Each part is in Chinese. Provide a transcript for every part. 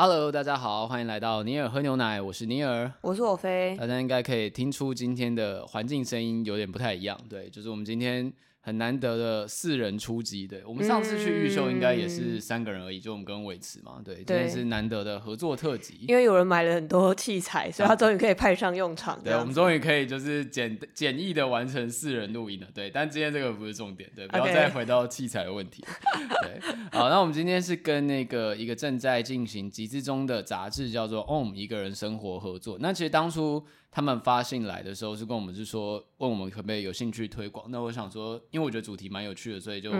Hello，大家好，欢迎来到尼尔喝牛奶，我是尼尔，我是我飞。大家应该可以听出今天的环境声音有点不太一样，对，就是我们今天。很难得的四人出击，对，我们上次去预秀应该也是三个人而已，嗯、就我们跟伟慈嘛，对，真的是难得的合作特辑。因为有人买了很多器材，所以他终于可以派上用场。对，我们终于可以就是简 简易的完成四人录音了，对。但今天这个不是重点，对，不要再回到器材的问题。对，好，那我们今天是跟那个一个正在进行集资中的杂志叫做《Om 一个人生活》合作。那其实当初。他们发信来的时候是跟我们是说，问我们可不可以有兴趣推广。那我想说，因为我觉得主题蛮有趣的，所以就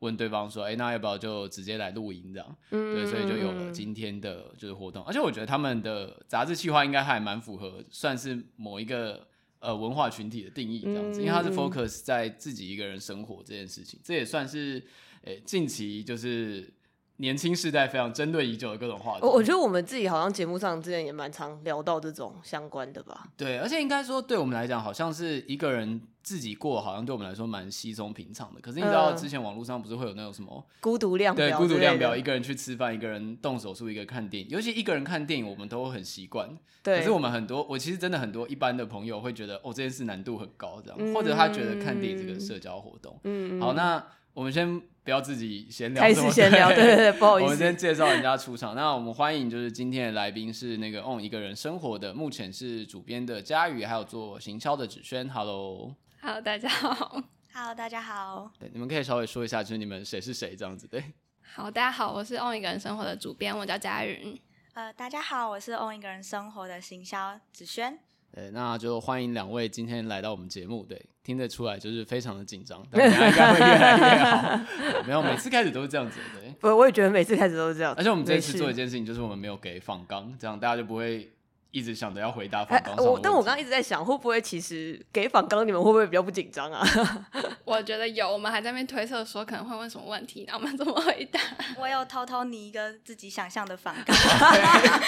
问对方说，哎、嗯欸，那要不要就直接来录音这样？嗯、对，所以就有了今天的就是活动。而且我觉得他们的杂志企划应该还蛮符合，算是某一个呃文化群体的定义这样子，因为它是 focus 在自己一个人生活这件事情，这也算是诶、欸、近期就是。年轻世代非常针对已久的各种话题，我我觉得我们自己好像节目上之前也蛮常聊到这种相关的吧。对，而且应该说对我们来讲，好像是一个人自己过，好像对我们来说蛮稀松平常的。可是你知道，之前网络上不是会有那种什么孤独量表？对，孤独量表，一个人去吃饭，一个人动手术，一个看电影。尤其一个人看电影，我们都很习惯。对。可是我们很多，我其实真的很多一般的朋友会觉得，哦，这件事难度很高，这样，嗯、或者他觉得看电影这个社交活动。嗯。好，那我们先。不要自己闲聊，开始闲聊，对对对，不好意思。我们先介绍人家出场。那我们欢迎就是今天的来宾是那个 On 一个人生活的，目前是主编的佳宇，还有做行销的芷萱。Hello，Hello，大家好。Hello，大家好。对，你们可以稍微说一下，就是你们谁是谁这样子。对，好，大家好，我是 On 一个人生活的主编，我叫佳宇。呃，大家好，我是 On 一个人生活的行销芷萱。对，那就欢迎两位今天来到我们节目。对。听得出来，就是非常的紧张，但应该会越来越好。没有，每次开始都是这样子，对。不，我也觉得每次开始都是这样。而且我们这一次做一件事情，就是我们没有给访纲，这样大家就不会一直想着要回答访纲。我，但我刚刚一直在想，会不会其实给反刚，你们会不会比较不紧张啊？我觉得有，我们还在那边推测说可能会问什么问题，那我们怎么回答？我有偷偷拟一个自己想象的反 刚。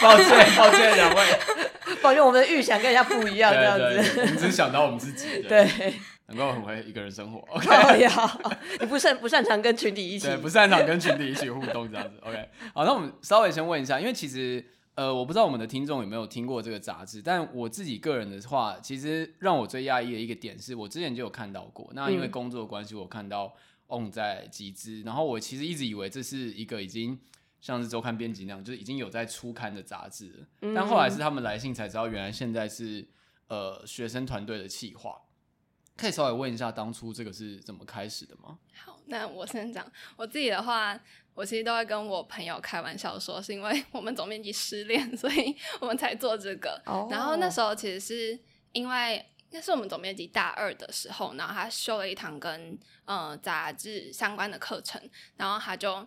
抱歉，抱歉，两位，抱歉，我们的预想跟人家不一样，这样子。我们只是想到我们自己。对。能够很会一个人生活，OK？你不擅不擅长跟群体一起，对，不擅长跟群体一起互动这样子，OK？好，那我们稍微先问一下，因为其实呃，我不知道我们的听众有没有听过这个杂志，但我自己个人的话，其实让我最讶异的一个点是我之前就有看到过，那因为工作的关系，我看到 On 在集资，然后我其实一直以为这是一个已经像是周刊编辑那样，就是已经有在出刊的杂志了，但后来是他们来信才知道，原来现在是呃学生团队的企划。可以稍微问一下，当初这个是怎么开始的吗？好，那我先讲我自己的话，我其实都会跟我朋友开玩笑说，是因为我们总编辑失恋，所以我们才做这个。Oh. 然后那时候其实是因为那是我们总编辑大二的时候，然后他修了一堂跟呃杂志相关的课程，然后他就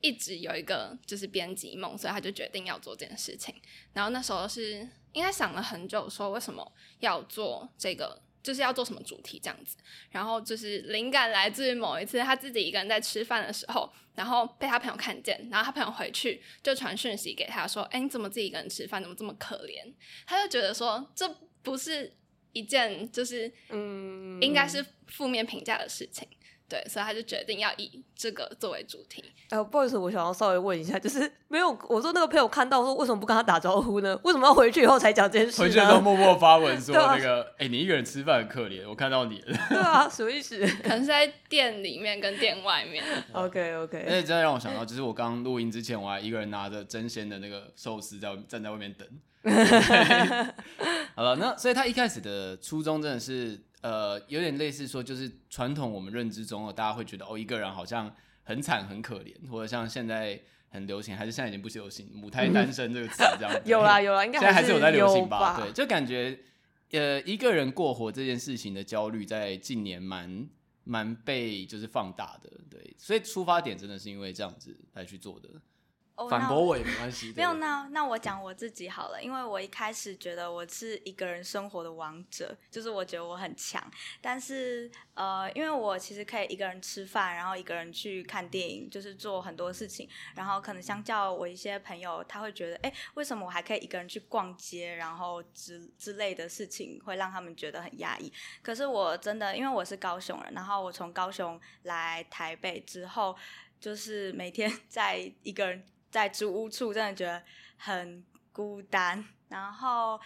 一直有一个就是编辑梦，所以他就决定要做这件事情。然后那时候是应该想了很久，说为什么要做这个。就是要做什么主题这样子，然后就是灵感来自于某一次他自己一个人在吃饭的时候，然后被他朋友看见，然后他朋友回去就传讯息给他说：“哎，你怎么自己一个人吃饭？怎么这么可怜？”他就觉得说这不是一件就是嗯应该是负面评价的事情。对，所以他就决定要以这个作为主题。呃，不好意思，我想要稍微问一下，就是没有我说那个朋友看到说，为什么不跟他打招呼呢？为什么要回去以后才讲这件事呢？回去都默默发文说 那个，哎、你一个人吃饭很可怜，我看到你了。对啊，什么意思？可能是在店里面跟店外面。OK OK。而且真的让我想到，就是我刚录音之前，我还一个人拿着真鲜的那个寿司在站在外面等。好了，那所以他一开始的初衷真的是。呃，有点类似说，就是传统我们认知中哦，大家会觉得哦，一个人好像很惨很可怜，或者像现在很流行，还是现在已经不流行“母胎单身”这个词这样？有啦有啦，应该现在还是有在流行吧？吧对，就感觉呃一个人过活这件事情的焦虑，在近年蛮蛮被就是放大的，对，所以出发点真的是因为这样子来去做的。反驳我也没关系。没有，那那我讲我自己好了，因为我一开始觉得我是一个人生活的王者，就是我觉得我很强。但是呃，因为我其实可以一个人吃饭，然后一个人去看电影，就是做很多事情。然后可能相较我一些朋友，他会觉得，哎，为什么我还可以一个人去逛街，然后之之类的事情，会让他们觉得很压抑。可是我真的，因为我是高雄人，然后我从高雄来台北之后，就是每天 在一个人。在租屋处真的觉得很孤单，然后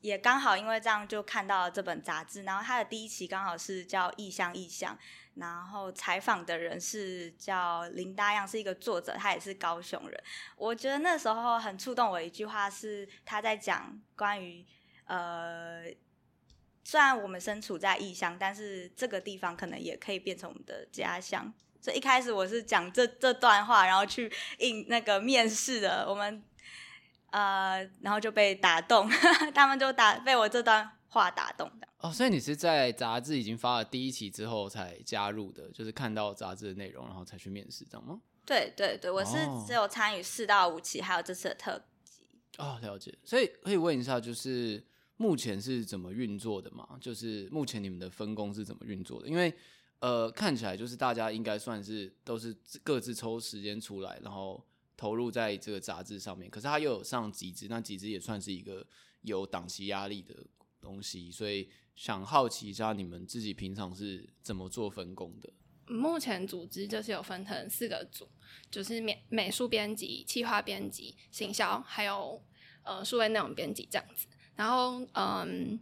也刚好因为这样就看到了这本杂志，然后它的第一期刚好是叫《异乡异乡》，然后采访的人是叫林大样，是一个作者，他也是高雄人。我觉得那时候很触动我一句话是他在讲关于呃，虽然我们身处在异乡，但是这个地方可能也可以变成我们的家乡。所以一开始我是讲这这段话，然后去应那个面试的，我们呃，然后就被打动，他们就打被我这段话打动的。哦，所以你是在杂志已经发了第一期之后才加入的，就是看到杂志的内容，然后才去面试，这样吗？对对对，我是只有参与四到五期，还有这次的特辑。哦，了解。所以可以问一下，就是目前是怎么运作的吗？就是目前你们的分工是怎么运作的？因为呃，看起来就是大家应该算是都是各自抽时间出来，然后投入在这个杂志上面。可是他又有上集志，那集志也算是一个有档期压力的东西，所以想好奇一下你们自己平常是怎么做分工的？目前组织就是有分成四个组，就是美美术编辑、企划编辑、行销，还有呃数位内容编辑这样子。然后嗯，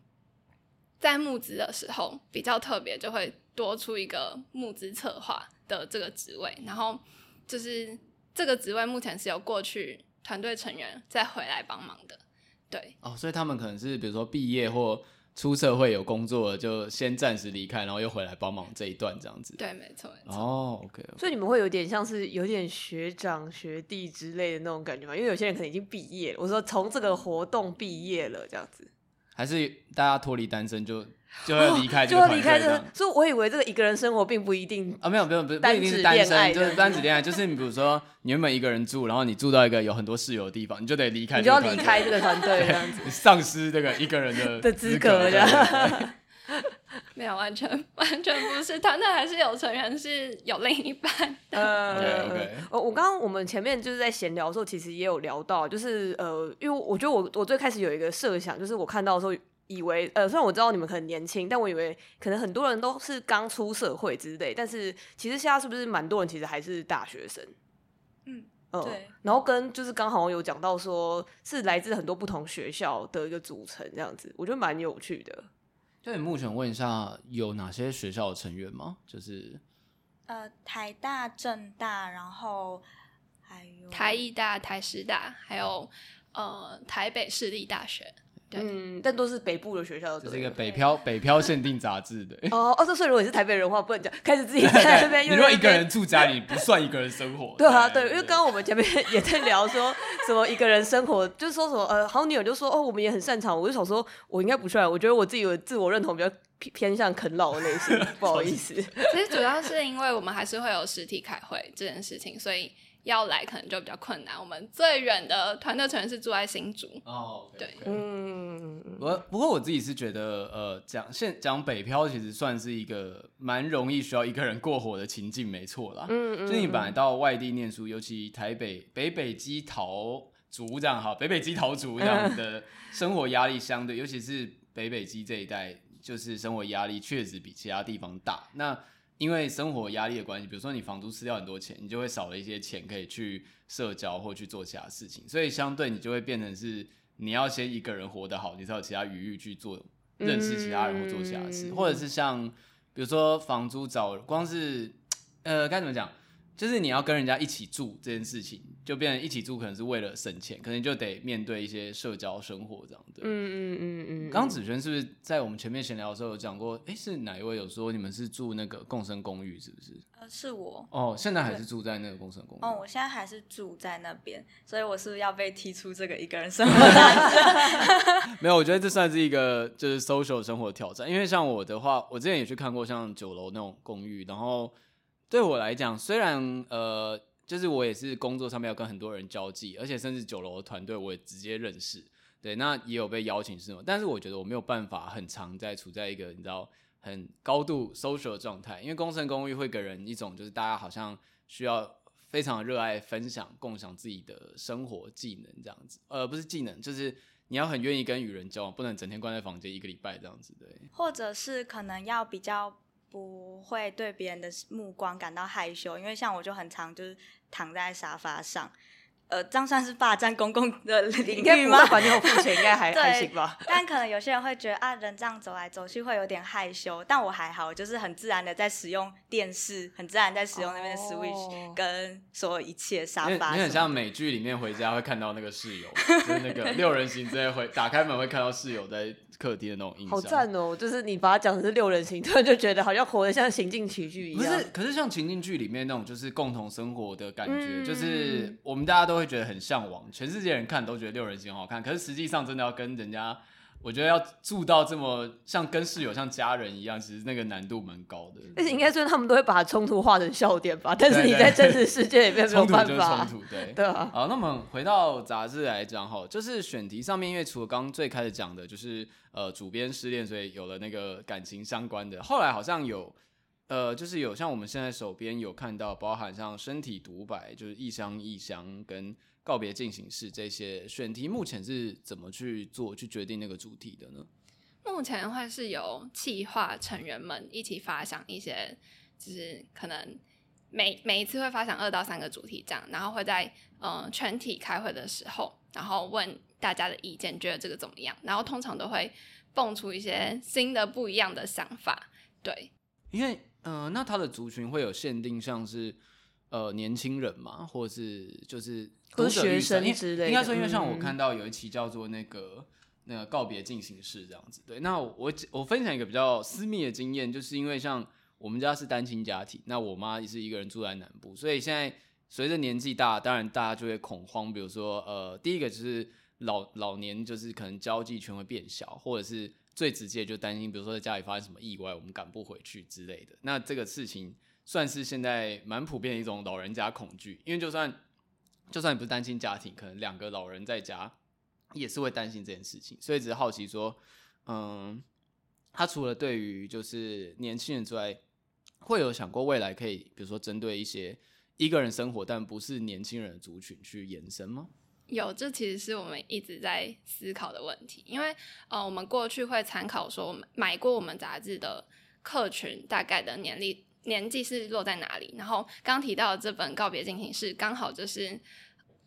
在募资的时候比较特别，就会。多出一个募资策划的这个职位，然后就是这个职位目前是由过去团队成员再回来帮忙的，对。哦，所以他们可能是比如说毕业或出社会有工作了，就先暂时离开，然后又回来帮忙这一段这样子。对，没错。没错。哦，OK, okay。所以你们会有点像是有点学长学弟之类的那种感觉吗？因为有些人可能已经毕业了，我说从这个活动毕业了这样子，还是大家脱离单身就？就会离开这个团队，就会离开这个，所以我以为这个一个人生活并不一定啊，没有没有不不一定是单身，就是单指恋爱，就是你比如说你原本一个人住，然后你住到一个有很多室友的地方，你就得离开，你就要离开这个团队这样子，丧失这个一个人的的资格这样。没有，完全 完全不是，团队还是有成员是有另一半的。呃 我我刚刚我们前面就是在闲聊的时候，其实也有聊到，就是呃，因为我觉得我我最开始有一个设想，就是我看到的时候。以为呃，虽然我知道你们可能年轻，但我以为可能很多人都是刚出社会之类。但是其实现在是不是蛮多人其实还是大学生？嗯，呃、对。然后跟就是刚好有讲到说是来自很多不同学校的一个组成，这样子，我觉得蛮有趣的。就你目前问一下，有哪些学校的成员吗？就是呃，台大、政大，然后还有台艺大、台师大，还有呃台北市立大学。嗯，但都是北部的学校，这是一个北漂北漂限定杂志的。哦哦，所以如果你是台北人的话，不能讲，开始自己在那边。你如果一个人住家里，不算一个人生活。对啊，对，因为刚刚我们前面 也在聊说什么一个人生活，就是说什么呃，好女儿就说哦，我们也很擅长。我就想说，我应该不算，我觉得我自己有自我认同比较偏向啃老的类型，不好意思。其实主要是因为我们还是会有实体开会这件事情，所以。要来可能就比较困难。我们最远的团队成员是住在新竹。哦，对，嗯。我不过我自己是觉得，呃，讲现讲北漂其实算是一个蛮容易需要一个人过活的情境，没错啦。嗯嗯。就你本来到外地念书，尤其台北北北基桃族这样哈，北北基桃族这样的生活压力相对，尤其是北北基这一带，就是生活压力确实比其他地方大。那因为生活压力的关系，比如说你房租吃掉很多钱，你就会少了一些钱可以去社交或去做其他事情，所以相对你就会变成是你要先一个人活得好，你才有其他余裕去做认识其他人或做其他事，嗯、或者是像比如说房租找光是呃该怎么讲，就是你要跟人家一起住这件事情，就变成一起住，可能是为了省钱，可能就得面对一些社交生活这样的。嗯嗯嗯嗯。刚子轩是不是在我们前面闲聊的时候有讲过？哎、欸，是哪一位有说你们是住那个共生公寓，是不是？呃，是我。哦，现在还是住在那个共生公寓。哦，我现在还是住在那边，所以我是不是要被踢出这个一个人生活的？没有，我觉得这算是一个就是 social 生活的挑战，因为像我的话，我之前也去看过像九楼那种公寓，然后。对我来讲，虽然呃，就是我也是工作上面要跟很多人交际，而且甚至九楼的团队我也直接认识，对，那也有被邀请是吗？但是我觉得我没有办法很常在处在一个你知道很高度 social 的状态，因为共生公寓会给人一种就是大家好像需要非常热爱分享、共享自己的生活技能这样子，呃，不是技能，就是你要很愿意跟与人交往，不能整天关在房间一个礼拜这样子，对，或者是可能要比较。不会对别人的目光感到害羞，因为像我就很常就是躺在沙发上。呃，这样算是霸占公共的领域吗？反正我付钱应该还 还行吧。但可能有些人会觉得啊，人这样走来走去会有点害羞，但我还好，就是很自然的在使用电视，很自然在使用那边的 Switch 跟所有一切沙发。你很像美剧里面回家会看到那个室友，就是那个 六人行之类会打开门会看到室友在客厅的那种印象。好赞哦！就是你把它讲成是六人行，突然就觉得好像活得像情境喜剧一样。不是，可是像情境剧里面那种就是共同生活的感觉，嗯、就是我们大家都。会觉得很向往，全世界人看都觉得六人行好看，可是实际上真的要跟人家，我觉得要住到这么像跟室友像家人一样，其实那个难度蛮高的。而且应该说他们都会把冲突化成笑点吧，但是你在真实世界里面没有办法。冲突，突对。对啊。好，那我们回到杂志来讲哈，就是选题上面，因为除了刚最开始讲的，就是呃主编失恋，所以有了那个感情相关的，后来好像有。呃，就是有像我们现在手边有看到，包含像身体独白，就是异乡异乡跟告别进行式这些选题，目前是怎么去做去决定那个主题的呢？目前会是由企划成员们一起发想一些，就是可能每每一次会发想二到三个主题这样，然后会在呃全体开会的时候，然后问大家的意见，觉得这个怎么样？然后通常都会蹦出一些新的不一样的想法，对，因为。嗯、呃，那他的族群会有限定，像是呃年轻人嘛，或是就是读者学生之类的。应该说，因为像我看到有一期叫做那个、嗯、那个告别进行式这样子。对，那我我分享一个比较私密的经验，就是因为像我们家是单亲家庭，那我妈也是一个人住在南部，所以现在随着年纪大，当然大家就会恐慌，比如说呃，第一个就是老老年就是可能交际圈会变小，或者是。最直接就担心，比如说在家里发生什么意外，我们赶不回去之类的。那这个事情算是现在蛮普遍的一种老人家恐惧，因为就算就算你不是单亲家庭，可能两个老人在家也是会担心这件事情。所以只是好奇说，嗯，他除了对于就是年轻人之外，会有想过未来可以，比如说针对一些一个人生活但不是年轻人的族群去延伸吗？有，这其实是我们一直在思考的问题，因为呃，我们过去会参考说，我们买过我们杂志的客群大概的年龄年纪是落在哪里，然后刚提到的这本告别进行式刚好就是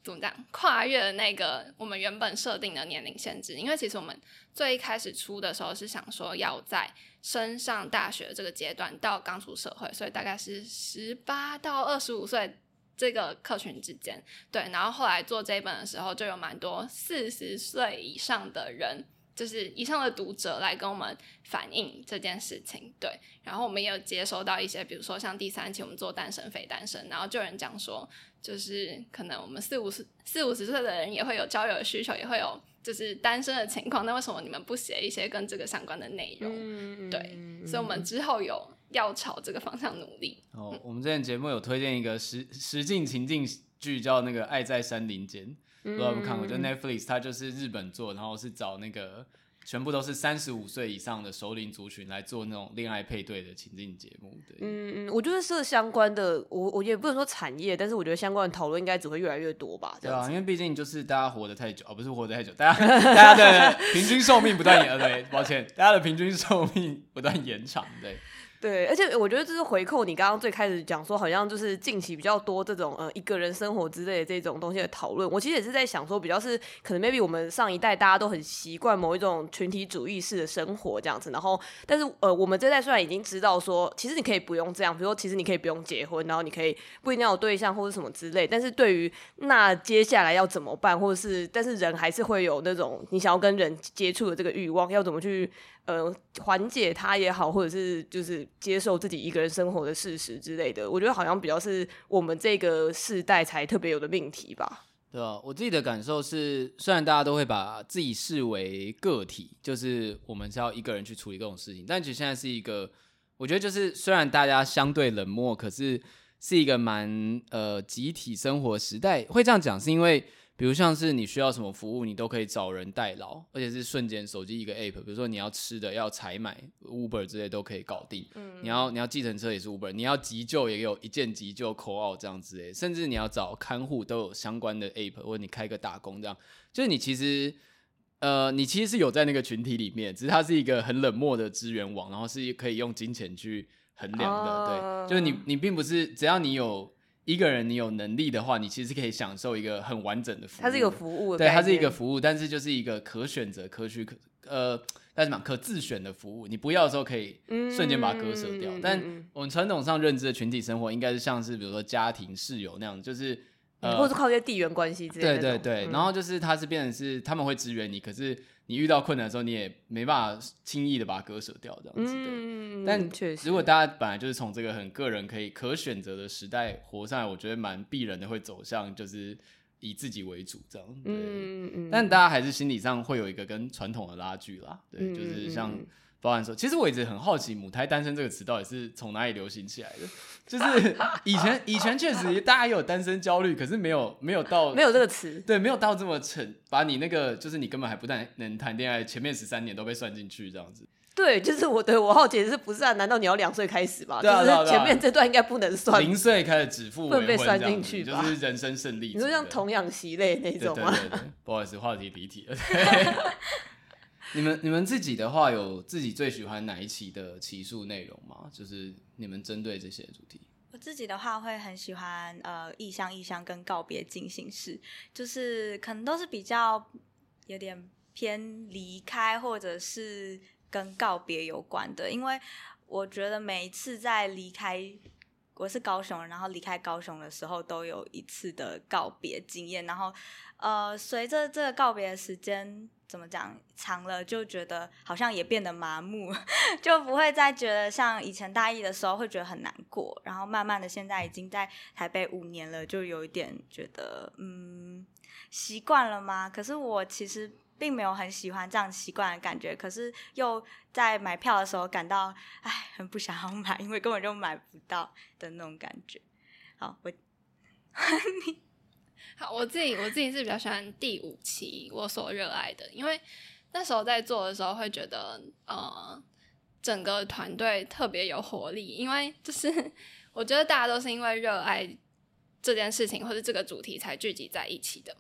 怎么讲跨越了那个我们原本设定的年龄限制，因为其实我们最一开始出的时候是想说要在升上大学这个阶段到刚出社会，所以大概是十八到二十五岁。这个客群之间，对，然后后来做这一本的时候，就有蛮多四十岁以上的人，就是以上的读者来跟我们反映这件事情，对，然后我们也有接收到一些，比如说像第三期我们做单身非单身，然后就有人讲说，就是可能我们四五十四五十岁的人也会有交友的需求，也会有就是单身的情况，那为什么你们不写一些跟这个相关的内容？嗯、对，所以我们之后有。要朝这个方向努力。哦，我们之前节目有推荐一个实实境情境剧，叫那个《爱在山林间》，不知道有没有看过？就 Netflix，它就是日本做，然后是找那个全部都是三十五岁以上的熟龄族群来做那种恋爱配对的情境节目。对，嗯嗯，我觉得是相关的，我我也不能说产业，但是我觉得相关的讨论应该只会越来越多吧。对啊，因为毕竟就是大家活得太久，哦，不是活得太久，大家大家的平均寿命不断延，对，抱歉，大家的平均寿命不断延长，对。对，而且我觉得这是回扣你刚刚最开始讲说，好像就是近期比较多这种呃一个人生活之类的这种东西的讨论。我其实也是在想说，比较是可能 maybe 我们上一代大家都很习惯某一种群体主义式的生活这样子，然后但是呃我们这代虽然已经知道说，其实你可以不用这样，比如说其实你可以不用结婚，然后你可以不一定要有对象或者什么之类，但是对于那接下来要怎么办，或者是但是人还是会有那种你想要跟人接触的这个欲望，要怎么去。呃，缓解他也好，或者是就是接受自己一个人生活的事实之类的，我觉得好像比较是我们这个世代才特别有的命题吧。对啊，我自己的感受是，虽然大家都会把自己视为个体，就是我们是要一个人去处理各种事情，但其实现在是一个，我觉得就是虽然大家相对冷漠，可是是一个蛮呃集体生活时代。会这样讲是因为。比如像是你需要什么服务，你都可以找人代劳，而且是瞬间手机一个 app。比如说你要吃的、要采买 Uber 之类都可以搞定。嗯，你要你要计程车也是 Uber，你要急救也有一键急救 call out 这样之类，甚至你要找看护都有相关的 app，或者你开个打工这样，就是你其实呃你其实是有在那个群体里面，只是它是一个很冷漠的资源网，然后是可以用金钱去衡量的。哦、对，就是你你并不是只要你有。一个人，你有能力的话，你其实可以享受一个很完整的服务。它是一个服务，对，它是一个服务，但是就是一个可选择、可取、可呃，但是嘛，可自选的服务。你不要的时候可以瞬间把它割舍掉。嗯、但我们传统上认知的群体生活，应该是像是比如说家庭、室友那样，就是呃，或是靠一些地缘关系之类的。对对对，嗯、然后就是它是变成是他们会支援你，可是。你遇到困难的时候，你也没办法轻易的把它割舍掉，这样子。嗯，但确实，如果大家本来就是从这个很个人可以可选择的时代活上来，我觉得蛮必然的会走向就是以自己为主这样。对。嗯嗯。但大家还是心理上会有一个跟传统的拉锯啦。对，就是像。包含说，其实我一直很好奇“母胎单身”这个词到底是从哪里流行起来的。就是以前 以前确实大家也有单身焦虑，可是没有没有到没有这个词，对，没有到这么沉，把你那个就是你根本还不但能谈恋爱，前面十三年都被算进去这样子。对，就是我对我好奇的是不是啊？难道你要两岁开始吗？对啊，就是前面这段应该不能算，零岁开始指腹为婚，不能被算进去，就是人生胜利。你说像童养媳类那种吗？对对对对，不好意思，话题离题了。你们你们自己的话，有自己最喜欢哪一期的期数内容吗？就是你们针对这些主题。我自己的话会很喜欢呃异乡异乡跟告别进行式，就是可能都是比较有点偏离开或者是跟告别有关的，因为我觉得每一次在离开，我是高雄，然后离开高雄的时候都有一次的告别经验，然后呃随着这个告别的时间。怎么讲？长了就觉得好像也变得麻木，就不会再觉得像以前大一的时候会觉得很难过。然后慢慢的，现在已经在台北五年了，就有一点觉得嗯习惯了吗？可是我其实并没有很喜欢这样习惯的感觉。可是又在买票的时候感到哎，很不想要买，因为根本就买不到的那种感觉。好，我 你。好，我自己我自己是比较喜欢第五期我所热爱的，因为那时候在做的时候会觉得，呃，整个团队特别有活力，因为就是我觉得大家都是因为热爱这件事情或者这个主题才聚集在一起的，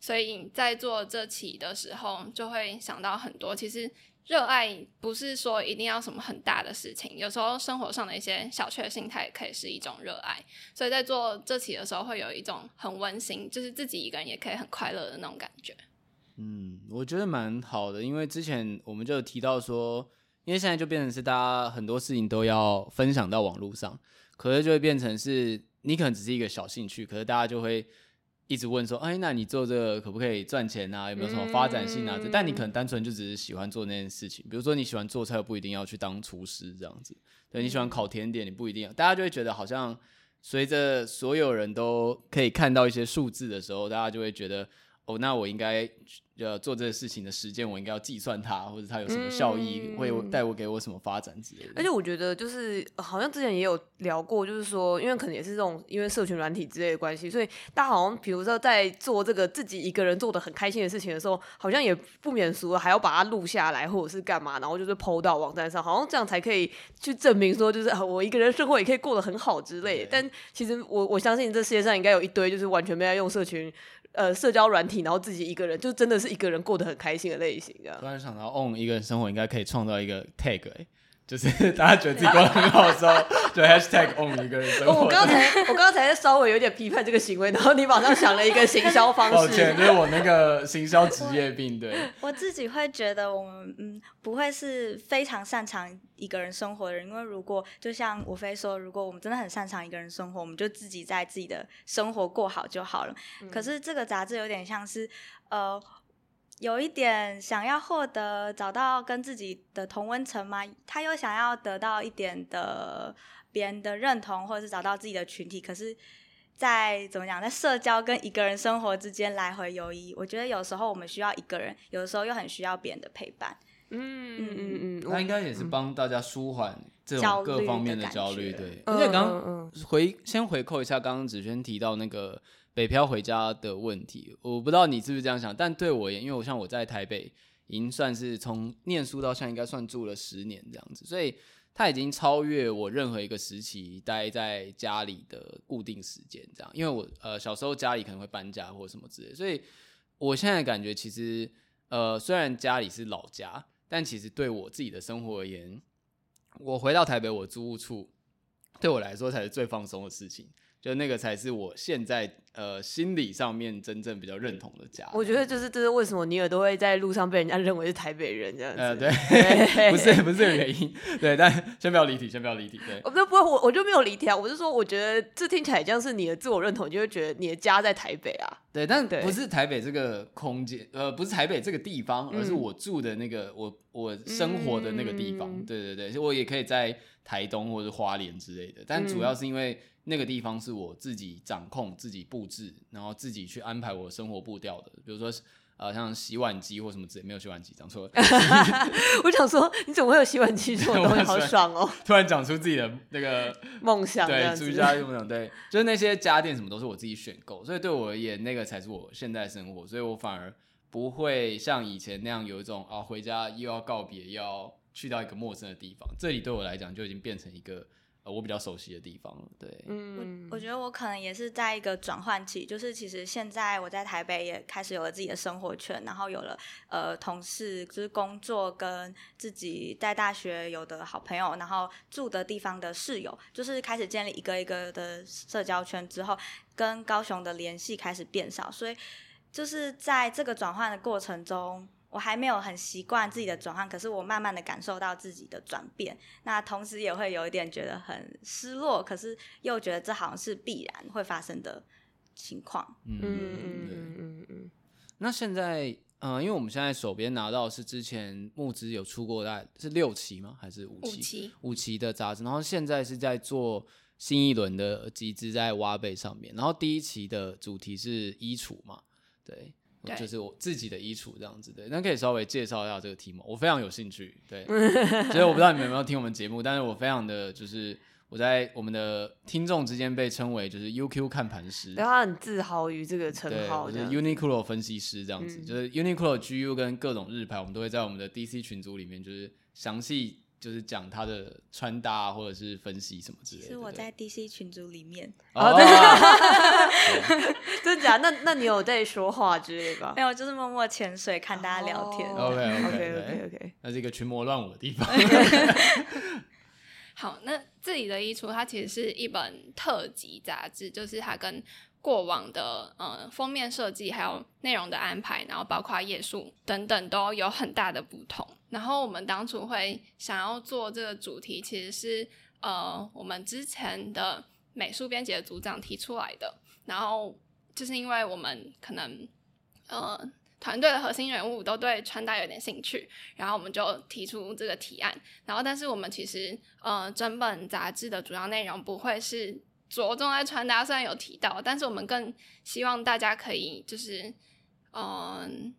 所以在做这期的时候就会想到很多，其实。热爱不是说一定要什么很大的事情，有时候生活上的一些小确幸，它也可以是一种热爱。所以在做这期的时候，会有一种很温馨，就是自己一个人也可以很快乐的那种感觉。嗯，我觉得蛮好的，因为之前我们就有提到说，因为现在就变成是大家很多事情都要分享到网络上，可是就会变成是你可能只是一个小兴趣，可是大家就会。一直问说，哎，那你做这个可不可以赚钱啊？有没有什么发展性啊？嗯、但你可能单纯就只是喜欢做那件事情。比如说你喜欢做菜，不一定要去当厨师这样子。对，你喜欢烤甜点，你不一定要。大家就会觉得好像随着所有人都可以看到一些数字的时候，大家就会觉得，哦，那我应该。呃，做这个事情的时间，我应该要计算它，或者它有什么效益，嗯、会带我给我什么发展之类的。而且我觉得，就是好像之前也有聊过，就是说，因为可能也是这种，因为社群软体之类的关系，所以大家好像，比如说在做这个自己一个人做的很开心的事情的时候，好像也不免俗了，还要把它录下来，或者是干嘛，然后就是 PO 到网站上，好像这样才可以去证明说，就是我一个人生活也可以过得很好之类的。但其实我我相信这世界上应该有一堆就是完全没在用社群。呃，社交软体，然后自己一个人，就真的是一个人过得很开心的类型，这样。突然想到，on 一个人生活应该可以创造一个 tag，就是 大家觉得自己过得很好的时候，就 hashtag own 一个人生活。我刚才我刚才稍微有点批判这个行为，然后你马上想了一个行销方式。抱歉，就是我那个行销职业病。对，我自己会觉得我们嗯不会是非常擅长一个人生活的人，因为如果就像伍菲说，如果我们真的很擅长一个人生活，我们就自己在自己的生活过好就好了。嗯、可是这个杂志有点像是呃。有一点想要获得找到跟自己的同温层吗？他又想要得到一点的别人的认同，或者是找到自己的群体。可是，在怎么讲，在社交跟一个人生活之间来回游移。我觉得有时候我们需要一个人，有的时候又很需要别人的陪伴。嗯嗯嗯嗯，那应该也是帮大家舒缓这种各方面的焦虑。对，而且刚刚回先回扣一下，刚刚芷瑄提到那个。北漂回家的问题，我不知道你是不是这样想，但对我而言，因为我像我在台北，已经算是从念书到现在，应该算住了十年这样子，所以它已经超越我任何一个时期待在家里的固定时间这样。因为我呃小时候家里可能会搬家或什么之类，所以我现在感觉其实呃虽然家里是老家，但其实对我自己的生活而言，我回到台北我租屋处，对我来说才是最放松的事情。就那个才是我现在呃心理上面真正比较认同的家。我觉得就是这是为什么尼尔都会在路上被人家认为是台北人这样子。呃，对，不是不是这个原因。对，但先不要离题，先不要离题。对，我不不会，我我就没有离题啊。我是说，我觉得这听起来像是你的自我认同，你就会觉得你的家在台北啊。对，但不是台北这个空间，呃，不是台北这个地方，而是我住的那个、嗯、我我生活的那个地方。嗯、对对对，我也可以在台东或者花莲之类的，但主要是因为。那个地方是我自己掌控、自己布置，然后自己去安排我的生活步调的。比如说，呃，像洗碗机或什么之类，没有洗碗机，讲错了。我想说，你怎么会有洗碗机这种东西？好爽哦！突然讲出自己的那个梦想，对，住家梦想，对，就是那些家电什么都是我自己选购，所以对我而言，那个才是我现在生活。所以我反而不会像以前那样有一种啊，回家又要告别，又要去到一个陌生的地方。这里对我来讲就已经变成一个。呃，我比较熟悉的地方，对，嗯，我我觉得我可能也是在一个转换期，就是其实现在我在台北也开始有了自己的生活圈，然后有了呃同事，就是工作跟自己在大学有的好朋友，然后住的地方的室友，就是开始建立一个一个的社交圈之后，跟高雄的联系开始变少，所以就是在这个转换的过程中。我还没有很习惯自己的转换，可是我慢慢的感受到自己的转变，那同时也会有一点觉得很失落，可是又觉得这好像是必然会发生的情况。嗯嗯嗯嗯嗯。那现在，嗯、呃，因为我们现在手边拿到是之前募资有出过，大概是六期吗？还是五期？五期，五期的杂志。然后现在是在做新一轮的集资在挖贝上面。然后第一期的主题是衣橱嘛？对。就是我自己的衣橱这样子，对，那可以稍微介绍一下这个题目，我非常有兴趣，对，所以我不知道你们有没有听我们节目，但是我非常的就是我在我们的听众之间被称为就是 UQ 看盘师，对，他很自豪于这个称号，就是 Uniqlo 分析师这样子，嗯、就是 Uniqlo GU 跟各种日牌，我们都会在我们的 DC 群组里面就是详细。就是讲他的穿搭或者是分析什么之类的。是我在 DC 群组里面。哦，真的？真假？那那你有在说话之类吧？没有，就是默默潜水看大家聊天。OK OK OK OK。那是一个群魔乱舞的地方。好，那这里的衣橱它其实是一本特辑杂志，就是它跟。过往的呃封面设计，还有内容的安排，然后包括页数等等，都有很大的不同。然后我们当初会想要做这个主题，其实是呃我们之前的美术编辑的组长提出来的。然后就是因为我们可能呃团队的核心人物都对穿搭有点兴趣，然后我们就提出这个提案。然后但是我们其实呃整本杂志的主要内容不会是。着重在穿搭，虽然有提到，但是我们更希望大家可以就是，嗯，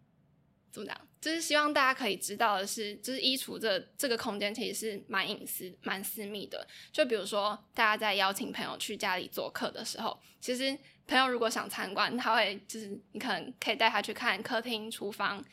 怎么讲？就是希望大家可以知道的是，就是衣橱这这个空间其实是蛮隐私、蛮私密的。就比如说，大家在邀请朋友去家里做客的时候，其实朋友如果想参观，他会就是你可能可以带他去看客厅、厨房、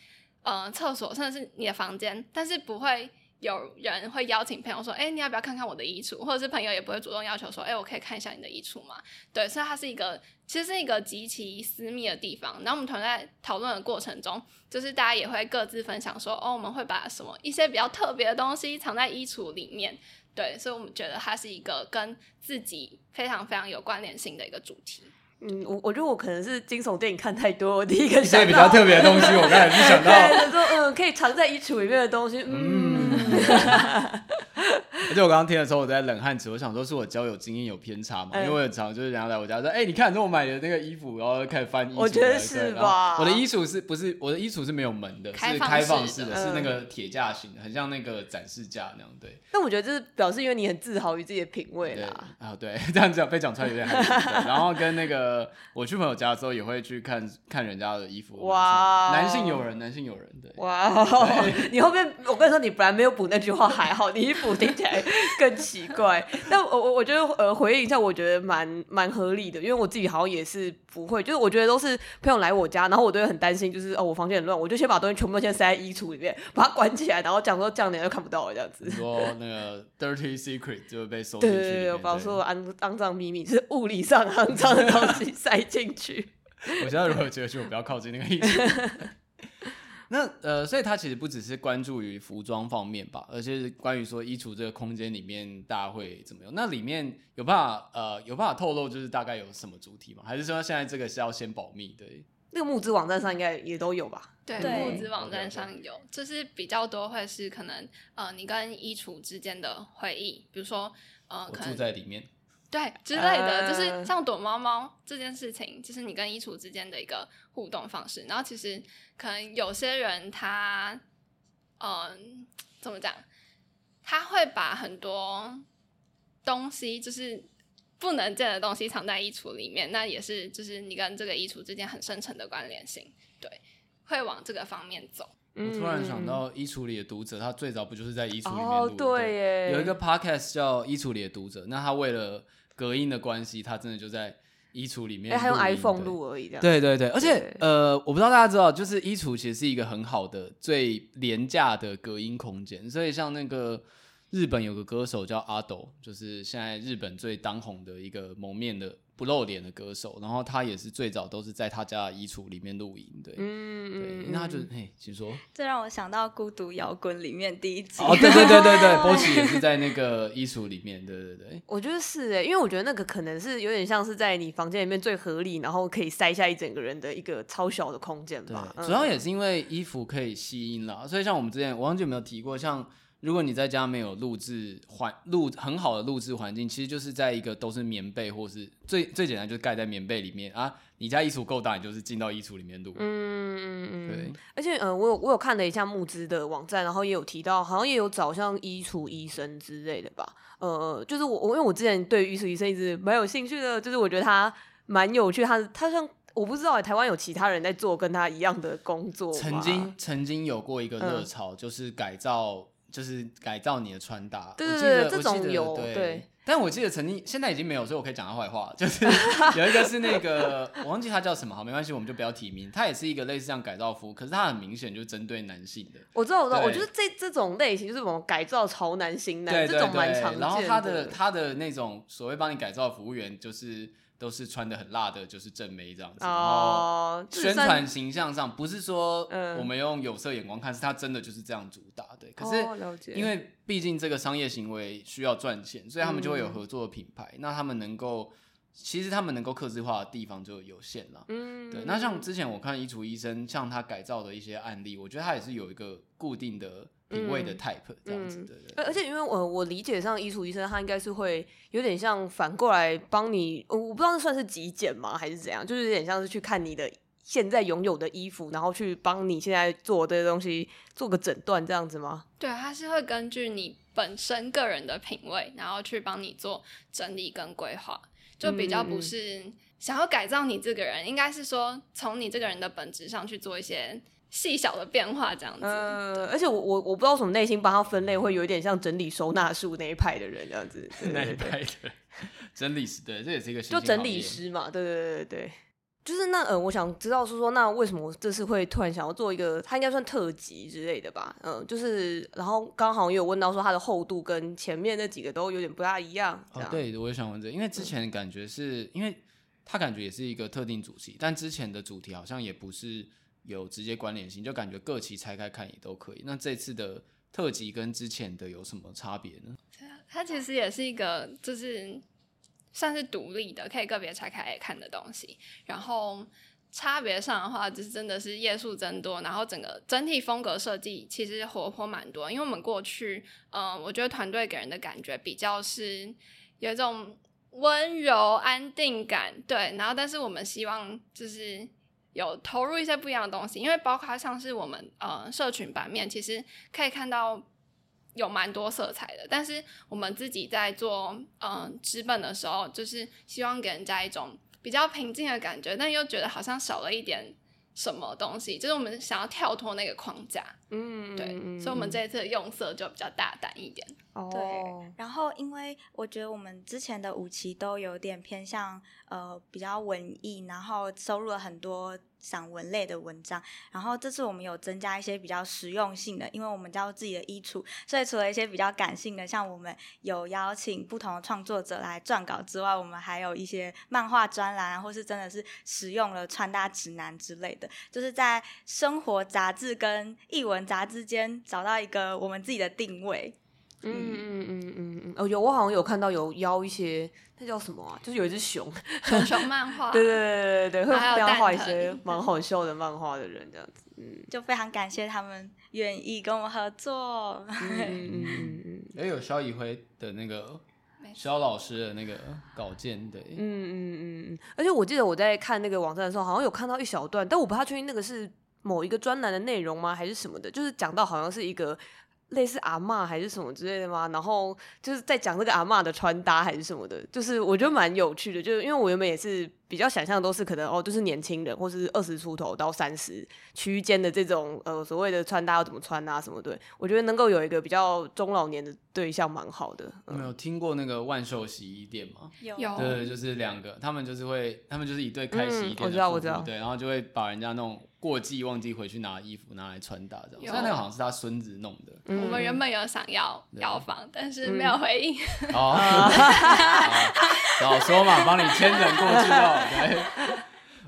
呃，厕所，甚至是你的房间，但是不会有人会邀请朋友说，哎，你要不要看看我的衣橱？或者是朋友也不会主动要求说，哎，我可以看一下你的衣橱吗？对，所以它是一个其实是一个极其私密的地方。然后我们团队在讨论的过程中，就是大家也会各自分享说，哦，我们会把什么一些比较特别的东西藏在衣橱里面。对，所以我们觉得它是一个跟自己非常非常有关联性的一个主题。嗯，我我觉得我可能是惊悚电影看太多，我第一个想到比较特别的东西，我刚才是想到，对，说嗯，可以藏在衣橱里面的东西，嗯。嗯 而且我刚刚听的时候，我在冷汗直，我想说是我交友经验有偏差嘛？因为我很常就是人家来我家说，哎，你看，这我买的那个衣服，然后开始翻衣服。我觉得是吧？我的衣橱是不是我的衣橱是没有门的，是开放式的，是那个铁架型的，很像那个展示架那样。对。但我觉得这是表示，因为你很自豪于自己的品味啦。啊，对，这样讲被讲出来有点害羞。然后跟那个我去朋友家的时候，也会去看看人家的衣服。哇。男性友人，男性友人，对。哇。你后面我跟你说，你本来没有补那句话还好，你一补听起来更奇。怪，但我我我觉得呃回应一下，我觉得蛮蛮合理的，因为我自己好像也是不会，就是我觉得都是朋友来我家，然后我都会很担心，就是哦我房间很乱，我就先把东西全部都先塞在衣橱里面，把它关起来，然后讲说这样你就看不到了这样子。说那个 dirty secret 就会被收进去。对对对，把所有肮肮脏秘密，就是物理上肮脏的东西塞进去。我现在如果觉得就不要靠近那个衣橱。那呃，所以他其实不只是关注于服装方面吧，而且是关于说衣橱这个空间里面大家会怎么样？那里面有办法呃有办法透露就是大概有什么主题吗？还是说现在这个是要先保密？对，那个募资网站上应该也都有吧？对，募资网站上有，就是比较多会是可能呃你跟衣橱之间的回忆，比如说呃我住在里面。对，之类的，就是像躲猫猫这件事情，就是你跟衣橱之间的一个互动方式。然后其实可能有些人他，嗯，怎么讲？他会把很多东西，就是不能见的东西藏在衣橱里面。那也是，就是你跟这个衣橱之间很深层的关联性。对，会往这个方面走。我突然想到，衣橱里的读者，他最早不就是在衣橱里面录的？哦，对耶，有一个 podcast 叫《衣橱里的读者》，那他为了隔音的关系，它真的就在衣橱里面。哎，还用 iPhone 录而已，这样。对对对，而且呃，我不知道大家知道，就是衣橱其实是一个很好的、最廉价的隔音空间。所以像那个日本有个歌手叫阿斗，就是现在日本最当红的一个蒙面的。不露脸的歌手，然后他也是最早都是在他家的衣橱里面录音，对，嗯对，那他就嘿，请说。这让我想到《孤独摇滚》里面第一集，哦，对对对对对，波奇 也是在那个衣橱里面，对对对。我觉得是哎，因为我觉得那个可能是有点像是在你房间里面最合理，然后可以塞下一整个人的一个超小的空间吧。主要也是因为衣服可以吸音啦，所以像我们之前我忘记有没有提过，像。如果你在家没有录制环录很好的录制环境，其实就是在一个都是棉被，或是最最简单就是盖在棉被里面啊。你家衣橱够大，你就是进到衣橱里面录。嗯嗯嗯，对。而且呃，我有我有看了一下募资的网站，然后也有提到，好像也有找像衣橱医生之类的吧。呃，就是我我因为我之前对衣橱医生一直蛮有兴趣的，就是我觉得他蛮有趣，他他像我不知道台湾有其他人在做跟他一样的工作。曾经曾经有过一个热潮，嗯、就是改造。就是改造你的穿搭，对对对，这种有对，对，但我记得曾经现在已经没有，所以我可以讲他坏话。就是有一个是那个我忘记他叫什么，好，没关系，我们就不要提名。他也是一个类似这样改造服，可是他很明显就是针对男性的。我知道，我知道，我觉得这这种类型就是我们改造潮男型男，这种蛮常见的。然后他的他的那种所谓帮你改造的服务员就是。都是穿的很辣的，就是正妹这样子。哦，宣传形象上不是说我们用有色眼光看，是他真的就是这样主打。对，可是因为毕竟这个商业行为需要赚钱，所以他们就会有合作的品牌。那他们能够，其实他们能够克制化的地方就有限了。嗯，对。那像之前我看衣橱医生，像他改造的一些案例，我觉得他也是有一个固定的。品味的 type 这样子，对对，对。而且因为我我理解上衣橱医生他应该是会有点像反过来帮你，我不知道那算是极简吗还是怎样，就是有点像是去看你的现在拥有的衣服，然后去帮你现在做的东西做个诊断这样子吗？对，他是会根据你本身个人的品味，然后去帮你做整理跟规划，就比较不是想要改造你这个人，应该是说从你这个人的本质上去做一些。细小的变化这样子，呃，而且我我我不知道什么内心帮他分类，会有一点像整理收纳术那一派的人这样子，那一派的 整理师，对，这也是一个就整理师嘛，对对对对对，就是那呃，我想知道是说，那为什么我这次会突然想要做一个，它应该算特辑之类的吧？嗯、呃，就是然后刚好也有问到说它的厚度跟前面那几个都有点不大一样。哦，对，我也想问这个，因为之前感觉是、嗯、因为它感觉也是一个特定主题，但之前的主题好像也不是有直接关联性，就感觉各期拆开看也都可以。那这次的特辑跟之前的有什么差别呢？它其实也是一个就是。算是独立的，可以个别拆开来看的东西。然后差别上的话，就是真的是页数增多，然后整个整体风格设计其实活泼蛮多。因为我们过去，嗯、我觉得团队给人的感觉比较是有一种温柔安定感，对。然后，但是我们希望就是有投入一些不一样的东西，因为包括像是我们呃社群版面，其实可以看到。有蛮多色彩的，但是我们自己在做嗯纸本的时候，就是希望给人家一种比较平静的感觉，但又觉得好像少了一点什么东西，就是我们想要跳脱那个框架，嗯，对，所以我们这一次的用色就比较大胆一点。哦，对，然后因为我觉得我们之前的五期都有点偏向呃比较文艺，然后收录了很多。散文类的文章，然后这次我们有增加一些比较实用性的，因为我们叫自己的衣橱，所以除了一些比较感性的，像我们有邀请不同的创作者来撰稿之外，我们还有一些漫画专栏，或是真的是实用的穿搭指南之类的，就是在生活杂志跟译文杂志间找到一个我们自己的定位。嗯嗯嗯嗯嗯，哦有，我好像有看到有邀一些。那叫什么啊？就是有一只熊，熊 熊漫画。对对对对对，会这样画一些蛮好笑的漫画的人，这样子，嗯，就非常感谢他们愿意跟我们合作。嗯嗯嗯嗯，也有肖以辉的那个肖老师的那个稿件，对，嗯嗯嗯嗯，而且我记得我在看那个网站的时候，好像有看到一小段，但我不太确定那个是某一个专栏的内容吗，还是什么的，就是讲到好像是一个。类似阿嬷还是什么之类的吗？然后就是在讲这个阿嬷的穿搭还是什么的，就是我觉得蛮有趣的。就是因为我原本也是比较想象都是可能哦，就是年轻人或是二十出头到三十区间的这种呃所谓的穿搭要怎么穿啊什么的。我觉得能够有一个比较中老年的对象蛮好的。有没有听过那个万寿洗衣店吗？有，对，就是两个，他们就是会，他们就是一对开洗衣店、嗯，我知道，我知道，对，然后就会把人家那种。过季忘记回去拿衣服拿来穿搭这样，虽然那个好像是他孙子弄的。我们原本有想要要房，但是没有回应。哦，早说嘛，帮你牵人过去哦。对，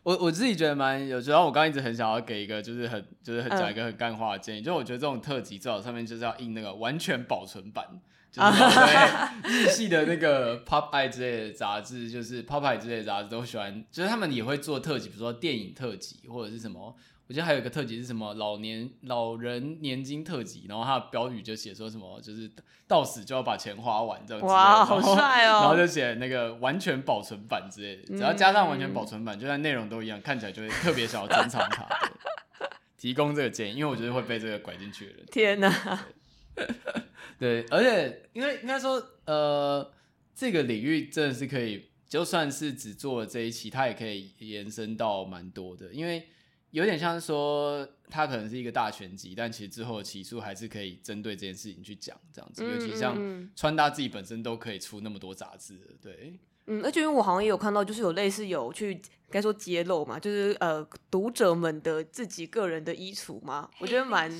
我我自己觉得蛮有，然后我刚刚一直很想要给一个，就是很就是很讲一个很干话的建议，就我觉得这种特辑最好上面就是要印那个完全保存版。就是 对日系的那个 Pop Eye 之类的杂志，就是 Pop Eye 之类的杂志都喜欢，就是他们也会做特辑，比如说电影特辑或者是什么。我觉得还有一个特辑是什么老年老人年金特辑，然后它的标语就写说什么，就是到死就要把钱花完这样子。哇，好帅哦！然后就写那个完全保存版之类的，只要加上完全保存版，就算内容都一样，看起来就会特别想要珍藏它。提供这个建议，因为我觉得会被这个拐进去的人。天哪！对，而且因为应该说，呃，这个领域真的是可以，就算是只做了这一期，它也可以延伸到蛮多的。因为有点像是说，它可能是一个大全集，但其实之后的期数还是可以针对这件事情去讲，这样子。尤其像穿搭自己本身都可以出那么多杂志，对。嗯，而且因为我好像也有看到，就是有类似有去该说揭露嘛，就是呃读者们的自己个人的衣橱嘛，我觉得蛮。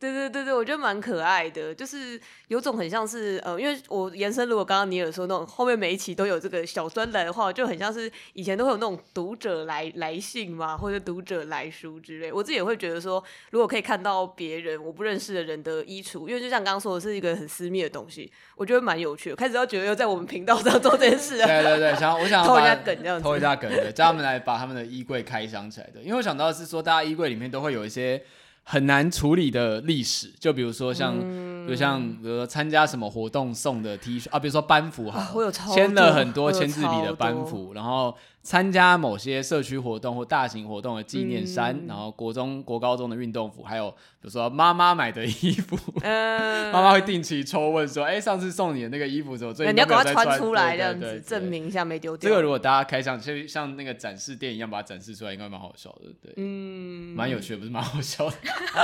对对对对，我觉得蛮可爱的，就是有种很像是呃，因为我延伸，如果刚刚你有说那种后面每一期都有这个小专栏的话，就很像是以前都会有那种读者来来信嘛，或者读者来书之类。我自己也会觉得说，如果可以看到别人我不认识的人的衣橱，因为就像刚刚说的是一个很私密的东西，我觉得蛮有趣的。开始要觉得要在我们频道上做这件事，对对对，想我想 偷一下梗这样子，偷一下梗，对，叫他们来把他们的衣柜开箱起来的，因为我想到的是说，大家衣柜里面都会有一些。很难处理的历史，就比如说像，嗯、比如像，比如说参加什么活动送的 T 恤啊，比如说班服哈，签、啊、了很多签字笔的班服，然后。参加某些社区活动或大型活动的纪念衫，嗯、然后国中、国高中的运动服，还有比如说妈妈买的衣服，妈妈、呃、会定期抽问说：“哎、欸，上次送你的那个衣服怎么最近没有穿？”你要赶快穿出来，这样子证明一下没丢掉。这个如果大家开箱，就像那个展示店一样，把它展示出来，应该蛮好笑的，对，嗯，蛮有趣的，不是蛮好笑的。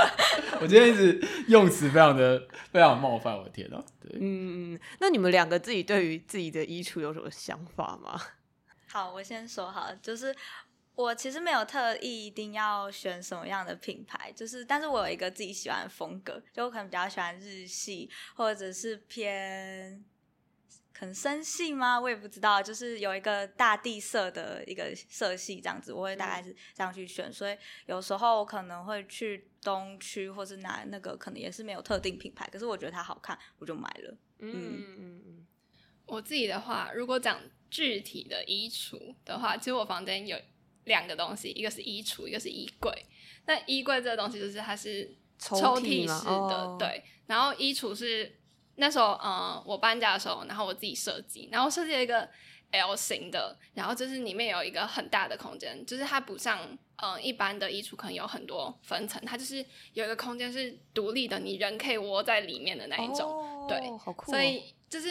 我今天一直用词非常的非常冒犯，我的天呐，对，嗯，那你们两个自己对于自己的衣橱有什么想法吗？好，我先说好了，就是我其实没有特意一定要选什么样的品牌，就是，但是我有一个自己喜欢的风格，就我可能比较喜欢日系，或者是偏可能深系吗？我也不知道，就是有一个大地色的一个色系这样子，我会大概是这样去选。嗯、所以有时候我可能会去东区，或是拿那个可能也是没有特定品牌，可是我觉得它好看，我就买了。嗯嗯嗯。我自己的话，如果讲具体的衣橱的话，其实我房间有。两个东西，一个是衣橱，一个是衣柜。那衣柜这个东西就是它是抽屉式的，哦、对。然后衣橱是那时候，嗯，我搬家的时候，然后我自己设计，然后设计了一个 L 型的，然后就是里面有一个很大的空间，就是它不像嗯一般的衣橱可能有很多分层，它就是有一个空间是独立的，你人可以窝在里面的那一种，哦、对，好酷哦、所以就是。